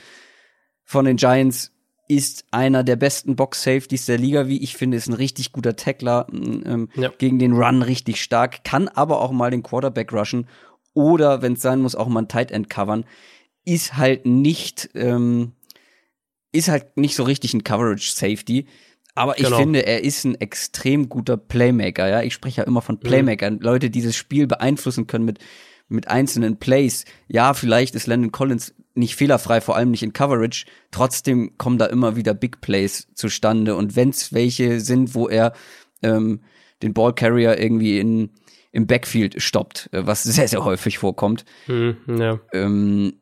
[SPEAKER 2] von den Giants, ist einer der besten Box-Safeties der Liga, wie ich finde, ist ein richtig guter Tackler, ähm,
[SPEAKER 1] Ja.
[SPEAKER 2] gegen den Run richtig stark, kann aber auch mal den Quarterback rushen oder, wenn es sein muss, auch mal ein Tight End covern, ist halt nicht, ähm, ist halt nicht so richtig ein Coverage-Safety. Aber ich
[SPEAKER 1] Genau.
[SPEAKER 2] finde, er ist ein extrem guter Playmaker, ja. Ich spreche ja immer von Playmakern. Leute, die dieses Spiel beeinflussen können mit, mit einzelnen Plays. Ja, vielleicht ist Landon Collins nicht fehlerfrei, vor allem nicht in Coverage. Trotzdem kommen da immer wieder Big Plays zustande. Und wenn es welche sind, wo er ähm, den Ballcarrier irgendwie in, im Backfield stoppt, äh, was sehr, sehr häufig vorkommt.
[SPEAKER 1] Mhm, ja.
[SPEAKER 2] Ähm,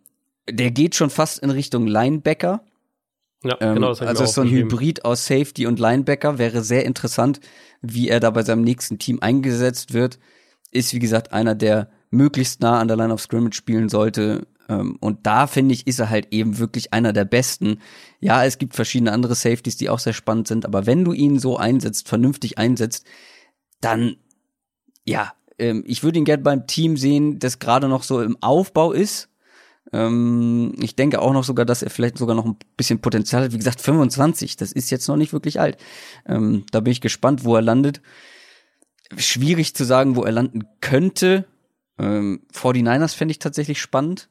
[SPEAKER 2] der geht schon fast in Richtung Linebacker.
[SPEAKER 1] Ja,
[SPEAKER 2] Ähm,
[SPEAKER 1] genau, das
[SPEAKER 2] also ist so ein. Hybrid aus Safety und Linebacker. Wäre sehr interessant, wie er da bei seinem nächsten Team eingesetzt wird. Ist, wie gesagt, einer, der möglichst nah an der Line of Scrimmage spielen sollte. Ähm, und da, finde ich, ist er halt eben wirklich einer der Besten. Ja, es gibt verschiedene andere Safeties, die auch sehr spannend sind. Aber wenn du ihn so einsetzt, vernünftig einsetzt, dann, ja, ähm, ich würde ihn gerne beim Team sehen, das gerade noch so im Aufbau ist. Ähm, ich denke auch noch sogar, dass er vielleicht sogar noch ein bisschen Potenzial hat. Wie gesagt, 25, das ist jetzt noch nicht wirklich alt. Da bin ich gespannt, wo er landet. Schwierig zu sagen, wo er landen könnte. Ähm, 49ers fände ich tatsächlich spannend.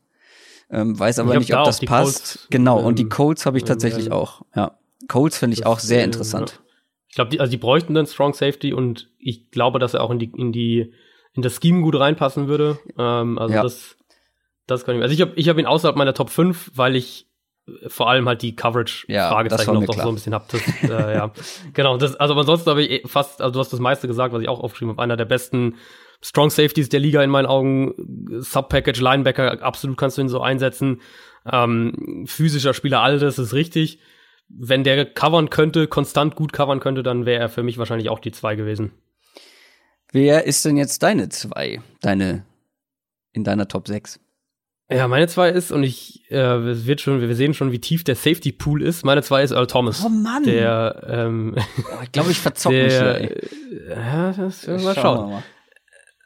[SPEAKER 2] Ähm, weiß aber nicht, ob das passt.
[SPEAKER 1] Colts,
[SPEAKER 2] genau, und die Colts habe ich tatsächlich
[SPEAKER 1] ähm,
[SPEAKER 2] auch. Ja. Colts finde ich auch sehr
[SPEAKER 1] äh,
[SPEAKER 2] interessant.
[SPEAKER 1] ja. Ich glaube, die, also die bräuchten dann Strong Safety und ich glaube, dass er auch in die, in die, in das Scheme gut reinpassen würde. Ähm, also
[SPEAKER 2] Ja.
[SPEAKER 1] das, das kann ich. Also ich habe ich hab ihn außerhalb meiner Top 5, weil ich äh, vor allem halt die
[SPEAKER 2] Ja,
[SPEAKER 1] Coverage-Fragezeichen
[SPEAKER 2] war
[SPEAKER 1] noch,
[SPEAKER 2] mir klar.
[SPEAKER 1] so ein bisschen hab. Das, äh, ja. Genau, das, also ansonsten habe ich eh fast, also du hast das meiste gesagt, was ich auch aufgeschrieben habe. Einer der besten Strong Safeties der Liga in meinen Augen. Sub-Package, Linebacker, absolut kannst du ihn so einsetzen. Ähm, physischer Spieler, all das ist richtig. Wenn der covern könnte, konstant gut covern könnte, dann wäre er für mich wahrscheinlich auch die zwei gewesen.
[SPEAKER 2] Wer ist denn jetzt deine zwei? Deine in deiner Top 6?
[SPEAKER 1] Ja, meine zwei ist, und ich, äh, es wird schon, wir sehen schon, wie tief der Safety Pool ist. Meine zwei ist Earl Thomas.
[SPEAKER 2] Oh Mann.
[SPEAKER 1] Der, ähm,
[SPEAKER 2] Oh, ich glaube, ich verzocke mich hier. ey.
[SPEAKER 1] äh, ja, das mal
[SPEAKER 2] Schauen
[SPEAKER 1] schauen.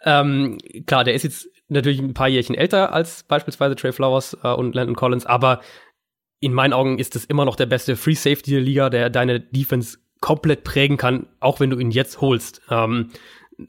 [SPEAKER 1] Ähm, klar, der ist jetzt natürlich ein paar Jährchen älter als beispielsweise Trey Flowers äh, und Landon Collins, aber in meinen Augen ist es immer noch der beste Free Safety der Liga, der deine Defense komplett prägen kann, auch wenn du ihn jetzt holst. Ähm,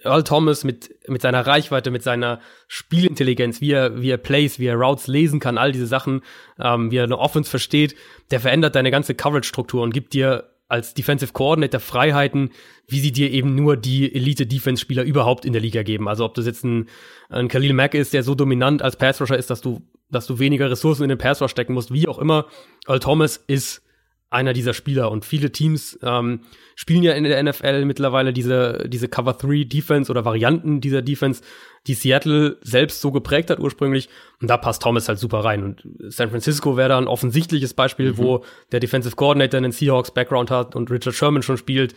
[SPEAKER 1] Earl Thomas mit, mit seiner Reichweite, mit seiner Spielintelligenz, wie er, wie er Plays, wie er Routes lesen kann, all diese Sachen, ähm, wie er eine Offense versteht, der verändert deine ganze Coverage-Struktur und gibt dir als Defensive Coordinator Freiheiten, wie sie dir eben nur die Elite-Defense-Spieler überhaupt in der Liga geben. Also ob das jetzt ein, ein Khalil Mack ist, der so dominant als Pass-Rusher ist, dass du, dass du weniger Ressourcen in den Pass-Rush stecken musst, wie auch immer. Earl Thomas ist einer dieser Spieler. Und viele Teams ähm, spielen ja in der NFL mittlerweile diese, diese Cover 3 Defense oder Varianten dieser Defense, die Seattle selbst so geprägt hat ursprünglich. Und da passt Thomas halt super rein. Und San Francisco wäre da ein offensichtliches Beispiel, wo der Defensive Coordinator einen Seahawks Background hat und Richard Sherman schon spielt.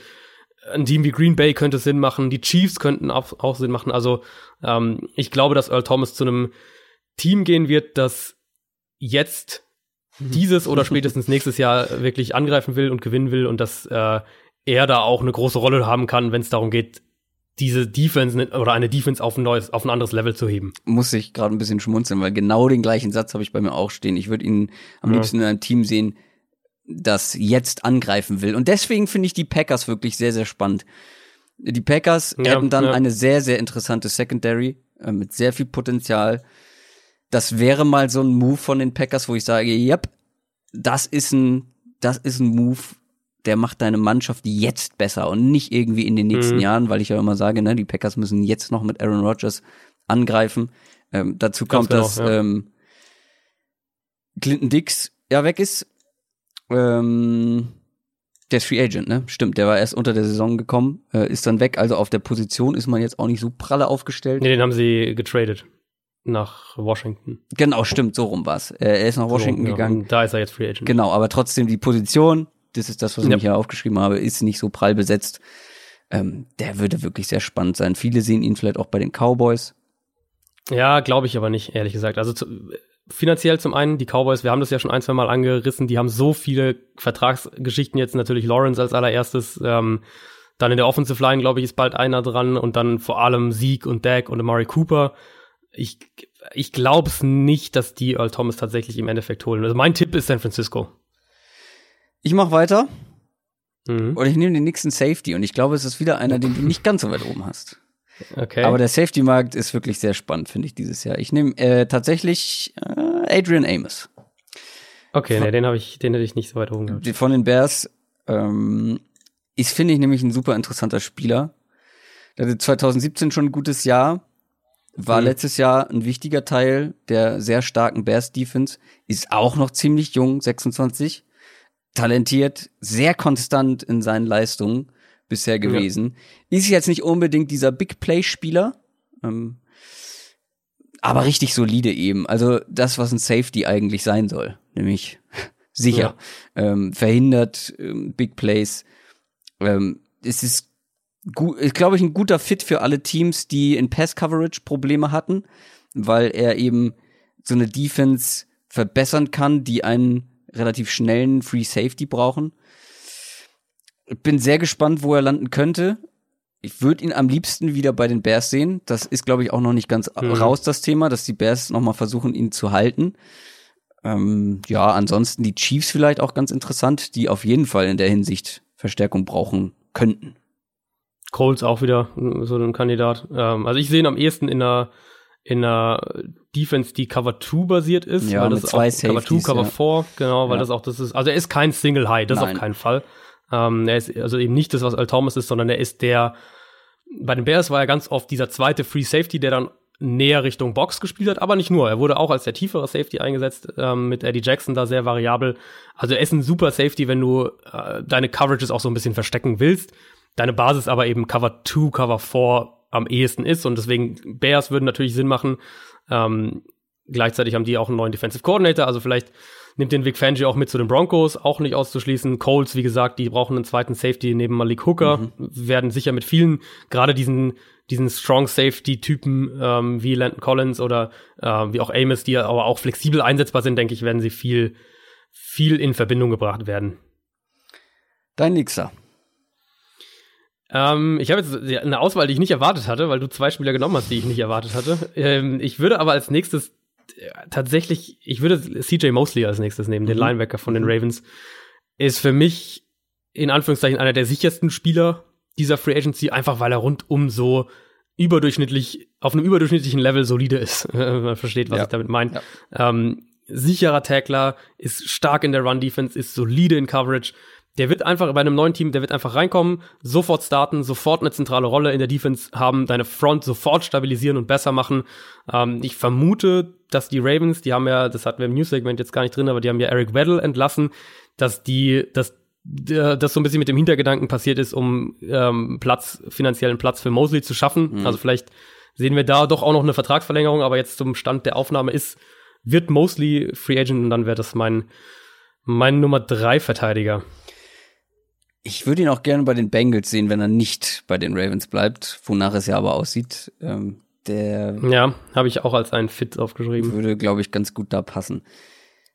[SPEAKER 1] Ein Team wie Green Bay könnte Sinn machen, die Chiefs könnten auch, auch Sinn machen. Also ähm, ich glaube, dass Earl Thomas zu einem Team gehen wird, das jetzt dieses oder spätestens nächstes Jahr wirklich angreifen will und gewinnen will und dass äh, er da auch eine große Rolle haben kann, wenn es darum geht, diese Defense ne- oder eine Defense auf ein neues, auf ein anderes Level zu heben.
[SPEAKER 2] Muss ich gerade ein bisschen schmunzeln, weil genau den gleichen Satz habe ich bei mir auch stehen. Ich würde ihn am
[SPEAKER 1] Ja.
[SPEAKER 2] liebsten in einem Team sehen, das jetzt angreifen will. Und deswegen finde ich die Packers wirklich sehr, sehr spannend. Die Packers
[SPEAKER 1] Ja,
[SPEAKER 2] hätten dann
[SPEAKER 1] ja.
[SPEAKER 2] eine sehr, sehr interessante Secondary äh, mit sehr viel Potenzial. Das wäre mal so ein Move von den Packers, wo ich sage, yep, das ist ein, das ist ein Move, der macht deine Mannschaft jetzt besser und nicht irgendwie in den nächsten
[SPEAKER 1] Mhm.
[SPEAKER 2] Jahren, weil ich ja immer sage, ne, die Packers müssen jetzt noch mit Aaron Rodgers angreifen. Ähm, dazu kommt,
[SPEAKER 1] genau,
[SPEAKER 2] dass
[SPEAKER 1] ja.
[SPEAKER 2] ähm, Clinton Dix ja weg ist. Ähm, der ist Free Agent, ne? Stimmt, der war erst unter der Saison gekommen, äh, ist dann weg. Also auf der Position ist man jetzt auch nicht so pralle aufgestellt.
[SPEAKER 1] Nee, den haben sie getradet nach Washington.
[SPEAKER 2] Genau, stimmt, so rum war's. Äh, er ist nach Washington
[SPEAKER 1] so, ja,
[SPEAKER 2] gegangen.
[SPEAKER 1] Da ist er jetzt Free Agent.
[SPEAKER 2] Genau, aber trotzdem die Position, das ist das, was ich
[SPEAKER 1] Ja.
[SPEAKER 2] mir hier aufgeschrieben habe, ist nicht so prall besetzt. Ähm, der würde wirklich sehr spannend sein. Viele sehen ihn vielleicht auch bei den Cowboys.
[SPEAKER 1] Ja, glaube ich aber nicht, ehrlich gesagt. Also zu, finanziell zum einen, die Cowboys, wir haben das ja schon ein, zwei Mal angerissen, die haben so viele Vertragsgeschichten jetzt, natürlich Lawrence als allererstes, ähm, dann in der Offensive Line, glaube ich, ist bald einer dran und dann vor allem Sieg und Dak und Amari Cooper. Ich, ich glaube es nicht, dass die Earl Thomas tatsächlich im Endeffekt holen. Also mein Tipp ist San Francisco.
[SPEAKER 2] Ich mache weiter
[SPEAKER 1] Mhm.
[SPEAKER 2] und ich nehme den nächsten Safety und ich glaube, es ist wieder einer, den du nicht ganz so weit oben hast.
[SPEAKER 1] Okay.
[SPEAKER 2] Aber der Safety-Markt ist wirklich sehr spannend, finde ich, dieses Jahr. Ich nehme äh, tatsächlich äh, Adrian Amos.
[SPEAKER 1] okay, nee, den habe ich, den hätte ich nicht so weit oben gehabt.
[SPEAKER 2] Von den Bears ähm, ist, finde ich, nämlich ein super interessanter Spieler. Der hatte 2017 schon ein gutes Jahr, war
[SPEAKER 1] Mhm.
[SPEAKER 2] letztes Jahr ein wichtiger Teil der sehr starken Bears-Defense, ist auch noch ziemlich jung, 26, talentiert, sehr konstant in seinen Leistungen bisher gewesen. Ist jetzt nicht unbedingt dieser Big Play-Spieler, Ähm, aber richtig solide eben. Also das, was ein Safety eigentlich sein soll. Nämlich sicher. Ja. Ähm, verhindert ähm, Big Plays. Ähm, es ist, ist glaube ich, ein guter Fit für alle Teams, die in Pass-Coverage Probleme hatten, weil er eben so eine Defense verbessern kann, die einen relativ schnellen Free Safety brauchen. Ich bin sehr gespannt, wo er landen könnte. Ich würde ihn am liebsten wieder bei den Bears sehen. Das ist, glaube ich, auch noch nicht ganz mhm. raus, das Thema, dass die Bears nochmal versuchen, ihn zu halten. Ähm, ja, ansonsten die Chiefs vielleicht auch ganz interessant, die auf jeden Fall in der Hinsicht Verstärkung brauchen könnten.
[SPEAKER 1] Colts auch wieder so ein Kandidat. Ähm, also ich sehe ihn am ehesten in einer in einer Defense, die Cover 2 basiert ist,
[SPEAKER 2] ja,
[SPEAKER 1] weil das
[SPEAKER 2] ist auch Safeties,
[SPEAKER 1] Cover 2, Cover
[SPEAKER 2] ja.
[SPEAKER 1] 4, genau, weil
[SPEAKER 2] Ja.
[SPEAKER 1] das auch das ist, also er ist kein Single High, das
[SPEAKER 2] Nein.
[SPEAKER 1] auf keinen Fall. Ähm, er ist also eben nicht das, was Al Thomas ist, sondern er ist der, bei den Bears war er ganz oft dieser zweite Free Safety, der dann näher Richtung Box gespielt hat, aber nicht nur. Er wurde auch als der tiefere Safety eingesetzt, ähm, mit Eddie Jackson da sehr variabel. Also er ist ein super Safety, wenn du äh, deine Coverages auch so ein bisschen verstecken willst. Deine Basis aber eben Cover 2, Cover 4 am ehesten ist und deswegen Bears würden natürlich Sinn machen. Ähm, gleichzeitig haben die auch einen neuen Defensive Coordinator, also vielleicht nimmt den Vic Fangio auch mit zu den Broncos, auch nicht auszuschließen. Colts, wie gesagt, die brauchen einen zweiten Safety neben Malik Hooker, werden sicher mit vielen, gerade diesen, diesen Strong Safety-Typen ähm, wie Landon Collins oder äh, wie auch Amos, die aber auch flexibel einsetzbar sind, denke ich, werden sie viel, viel in Verbindung gebracht werden.
[SPEAKER 2] Dein Nixer.
[SPEAKER 1] Ähm, ich habe jetzt eine Auswahl, die ich nicht erwartet hatte, weil du zwei Spieler genommen hast, die ich nicht erwartet hatte. Ähm, ich würde aber als nächstes äh, tatsächlich, ich würde CJ Mosley als nächstes nehmen, den
[SPEAKER 2] Mhm.
[SPEAKER 1] Linebacker von den Ravens. Ist für mich in Anführungszeichen einer der sichersten Spieler dieser Free Agency, einfach weil er rundum so überdurchschnittlich, auf einem überdurchschnittlichen Level solide ist. Man versteht, was
[SPEAKER 2] Ja.
[SPEAKER 1] ich damit meine.
[SPEAKER 2] Ja.
[SPEAKER 1] Ähm, sicherer Tackler, ist stark in der Run-Defense, ist solide in Coverage. Der wird einfach bei einem neuen Team, der wird einfach reinkommen, sofort starten, sofort eine zentrale Rolle in der Defense haben, deine Front sofort stabilisieren und besser machen. Ähm, ich vermute, dass die Ravens, die haben ja, das hatten wir im News-Segment jetzt gar nicht drin, aber die haben ja Eric Weddle entlassen, dass die, dass der- das so ein bisschen mit dem Hintergedanken passiert ist, um ähm, Platz, finanziellen Platz für Mosley zu schaffen. Also vielleicht sehen wir da doch auch noch eine Vertragsverlängerung, aber jetzt zum Stand der Aufnahme ist, wird Mosley Free Agent und dann wäre das mein, mein Nummer drei Verteidiger.
[SPEAKER 2] Ich würde ihn auch gerne bei den Bengals sehen, wenn er nicht bei den Ravens bleibt, wonach es ja aber aussieht. Ähm, der
[SPEAKER 1] Ja, habe ich auch als einen Fit aufgeschrieben.
[SPEAKER 2] würde, glaube ich, ganz gut da passen.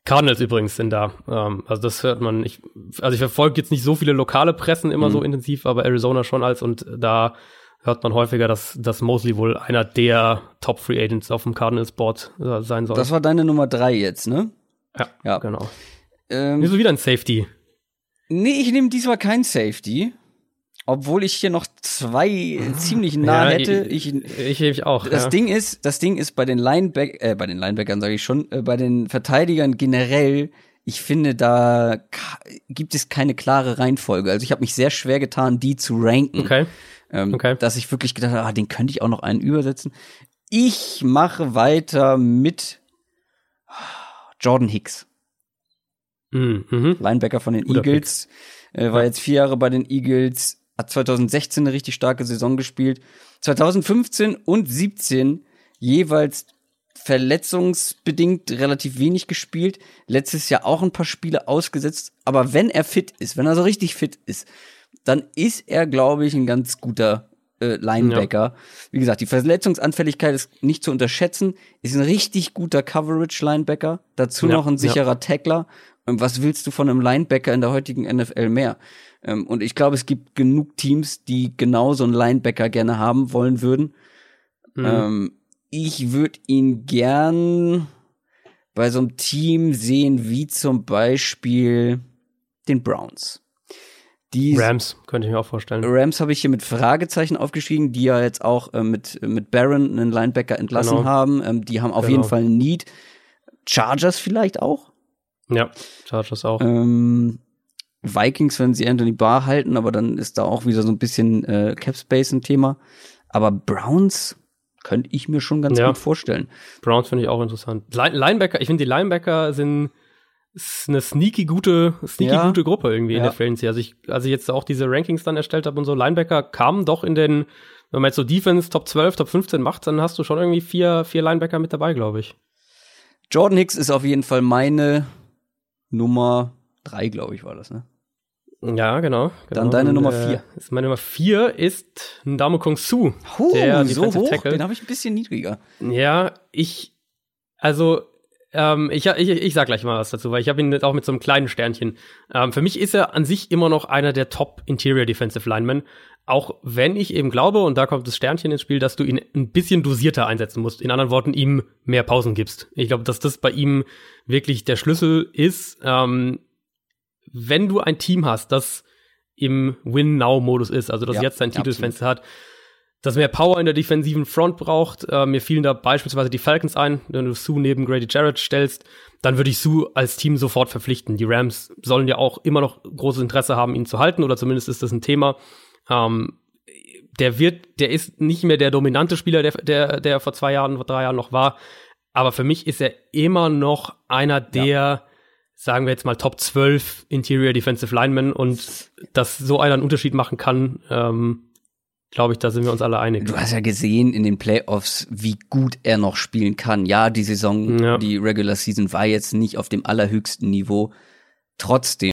[SPEAKER 1] Cardinals übrigens sind da. Ähm, also das hört man. Ich, also ich verfolge jetzt nicht so viele lokale Pressen immer
[SPEAKER 2] Mhm.
[SPEAKER 1] so intensiv, aber Arizona schon als und da hört man häufiger, dass, dass Mosley wohl einer der Top Free Agents auf dem Cardinals Board äh, sein soll.
[SPEAKER 2] Das war deine Nummer drei jetzt, ne?
[SPEAKER 1] ja,
[SPEAKER 2] Ja.
[SPEAKER 1] genau.
[SPEAKER 2] Ähm,
[SPEAKER 1] Wieso wieder ein Safety?
[SPEAKER 2] Nee, ich nehme diesmal kein Safety. Obwohl ich hier noch zwei ziemlich nah
[SPEAKER 1] Ja,
[SPEAKER 2] hätte.
[SPEAKER 1] Ich,
[SPEAKER 2] Ich,
[SPEAKER 1] ich, ich auch.
[SPEAKER 2] das
[SPEAKER 1] ja.
[SPEAKER 2] Ding ist, das Ding ist bei den Lineback, äh, bei den Linebackern sage ich schon, äh, bei den Verteidigern generell, ich finde, da gibt es keine klare Reihenfolge. Also ich habe mich sehr schwer getan, die zu ranken.
[SPEAKER 1] Okay.
[SPEAKER 2] Ähm,
[SPEAKER 1] Okay.
[SPEAKER 2] Dass ich wirklich gedacht habe, ah, den könnte ich auch noch einen übersetzen. Ich mache weiter mit Jordan Hicks,
[SPEAKER 1] Mhm. Mhm.
[SPEAKER 2] Linebacker von den
[SPEAKER 1] Guter
[SPEAKER 2] Eagles. Äh, war
[SPEAKER 1] Ja.
[SPEAKER 2] jetzt vier Jahre bei den Eagles, hat 2016 eine richtig starke Saison gespielt. 2015 und 17 jeweils verletzungsbedingt relativ wenig gespielt. Letztes Jahr auch ein paar Spiele ausgesetzt. Aber wenn er fit ist, wenn er so richtig fit ist, dann ist er, glaube ich, ein ganz guter äh, Linebacker. Wie gesagt, die Verletzungsanfälligkeit ist nicht zu unterschätzen. Ist ein richtig guter Coverage-Linebacker. Dazu
[SPEAKER 1] Ja,
[SPEAKER 2] noch ein
[SPEAKER 1] ja.
[SPEAKER 2] sicherer Tackler. Und was willst du von einem Linebacker in der heutigen NFL mehr? Ähm, und ich glaube, es gibt genug Teams, die genau so einen Linebacker gerne haben wollen würden.
[SPEAKER 1] Mhm.
[SPEAKER 2] Ähm, ich würde ihn gern bei so einem Team sehen, wie zum Beispiel den Browns. Die
[SPEAKER 1] Rams könnte ich mir auch vorstellen.
[SPEAKER 2] Rams habe ich hier mit Fragezeichen aufgeschrieben, die ja jetzt auch äh, mit, mit Barron einen Linebacker entlassen
[SPEAKER 1] Genau.
[SPEAKER 2] haben. Ähm, die haben auf
[SPEAKER 1] Genau.
[SPEAKER 2] jeden Fall ein Need. Chargers vielleicht auch.
[SPEAKER 1] Ja, Chargers auch.
[SPEAKER 2] Ähm, Vikings, wenn sie Anthony Barr halten, aber dann ist da auch wieder so ein bisschen äh, Cap Space ein Thema. Aber Browns könnte ich mir schon ganz
[SPEAKER 1] Ja.
[SPEAKER 2] gut vorstellen.
[SPEAKER 1] Browns finde ich auch interessant. Line Linebacker, ich finde die Linebacker sind eine sneaky gute, sneaky
[SPEAKER 2] Ja.
[SPEAKER 1] gute Gruppe irgendwie in
[SPEAKER 2] Ja.
[SPEAKER 1] der Fantasy. Also ich, als ich jetzt auch diese Rankings dann erstellt habe und so, Linebacker kamen doch in den, wenn man jetzt so Defense Top 12, Top 15 macht, dann hast du schon irgendwie vier, vier Linebacker mit dabei, glaube ich.
[SPEAKER 2] Jordan Hicks ist auf jeden Fall meine Nummer drei, glaube ich, war das, ne?
[SPEAKER 1] Ja, genau.
[SPEAKER 2] Dann
[SPEAKER 1] genau.
[SPEAKER 2] deine
[SPEAKER 1] Und,
[SPEAKER 2] Nummer
[SPEAKER 1] äh,
[SPEAKER 2] vier.
[SPEAKER 1] Ist meine Nummer vier ist Ndamo Kong Su.
[SPEAKER 2] Huh,
[SPEAKER 1] der
[SPEAKER 2] so
[SPEAKER 1] Defensive
[SPEAKER 2] hoch,
[SPEAKER 1] Tackle.
[SPEAKER 2] den habe ich ein bisschen niedriger.
[SPEAKER 1] Ja, ich, also, ähm, ich, ich, ich sag gleich mal was dazu, weil ich habe ihn jetzt auch mit so einem kleinen Sternchen. Ähm, für mich ist er an sich immer noch einer der Top Interior Defensive Linemen, auch wenn ich eben glaube, und da kommt das Sternchen ins Spiel, dass du ihn ein bisschen dosierter einsetzen musst. In anderen Worten, ihm mehr Pausen gibst. Ich glaube, dass das bei ihm wirklich der Schlüssel ist. Ähm, wenn du ein Team hast, das im Win-Now-Modus ist, also das
[SPEAKER 2] Ja,
[SPEAKER 1] jetzt sein
[SPEAKER 2] absolut.
[SPEAKER 1] Titelfenster hat, das mehr Power in der defensiven Front braucht. Äh, mir fielen da beispielsweise die Falcons ein, wenn du Sue neben Grady Jarrett stellst, dann würde ich Sue als Team sofort verpflichten. Die Rams sollen ja auch immer noch großes Interesse haben, ihn zu halten, oder zumindest ist das ein Thema. Ähm, der wird, der ist nicht mehr der dominante Spieler, der, der, der vor zwei Jahren, vor drei Jahren noch war. Aber für mich ist er immer noch einer der, sagen wir jetzt mal, Top 12 Interior Defensive Linemen und dass so einer einen Unterschied machen kann, ähm, glaube ich, da sind wir uns alle einig.
[SPEAKER 2] Du hast ja gesehen in den Playoffs, wie gut er noch spielen kann. Ja, die Saison,
[SPEAKER 1] Ja.
[SPEAKER 2] die Regular Season war jetzt nicht auf dem allerhöchsten Niveau. Trotzdem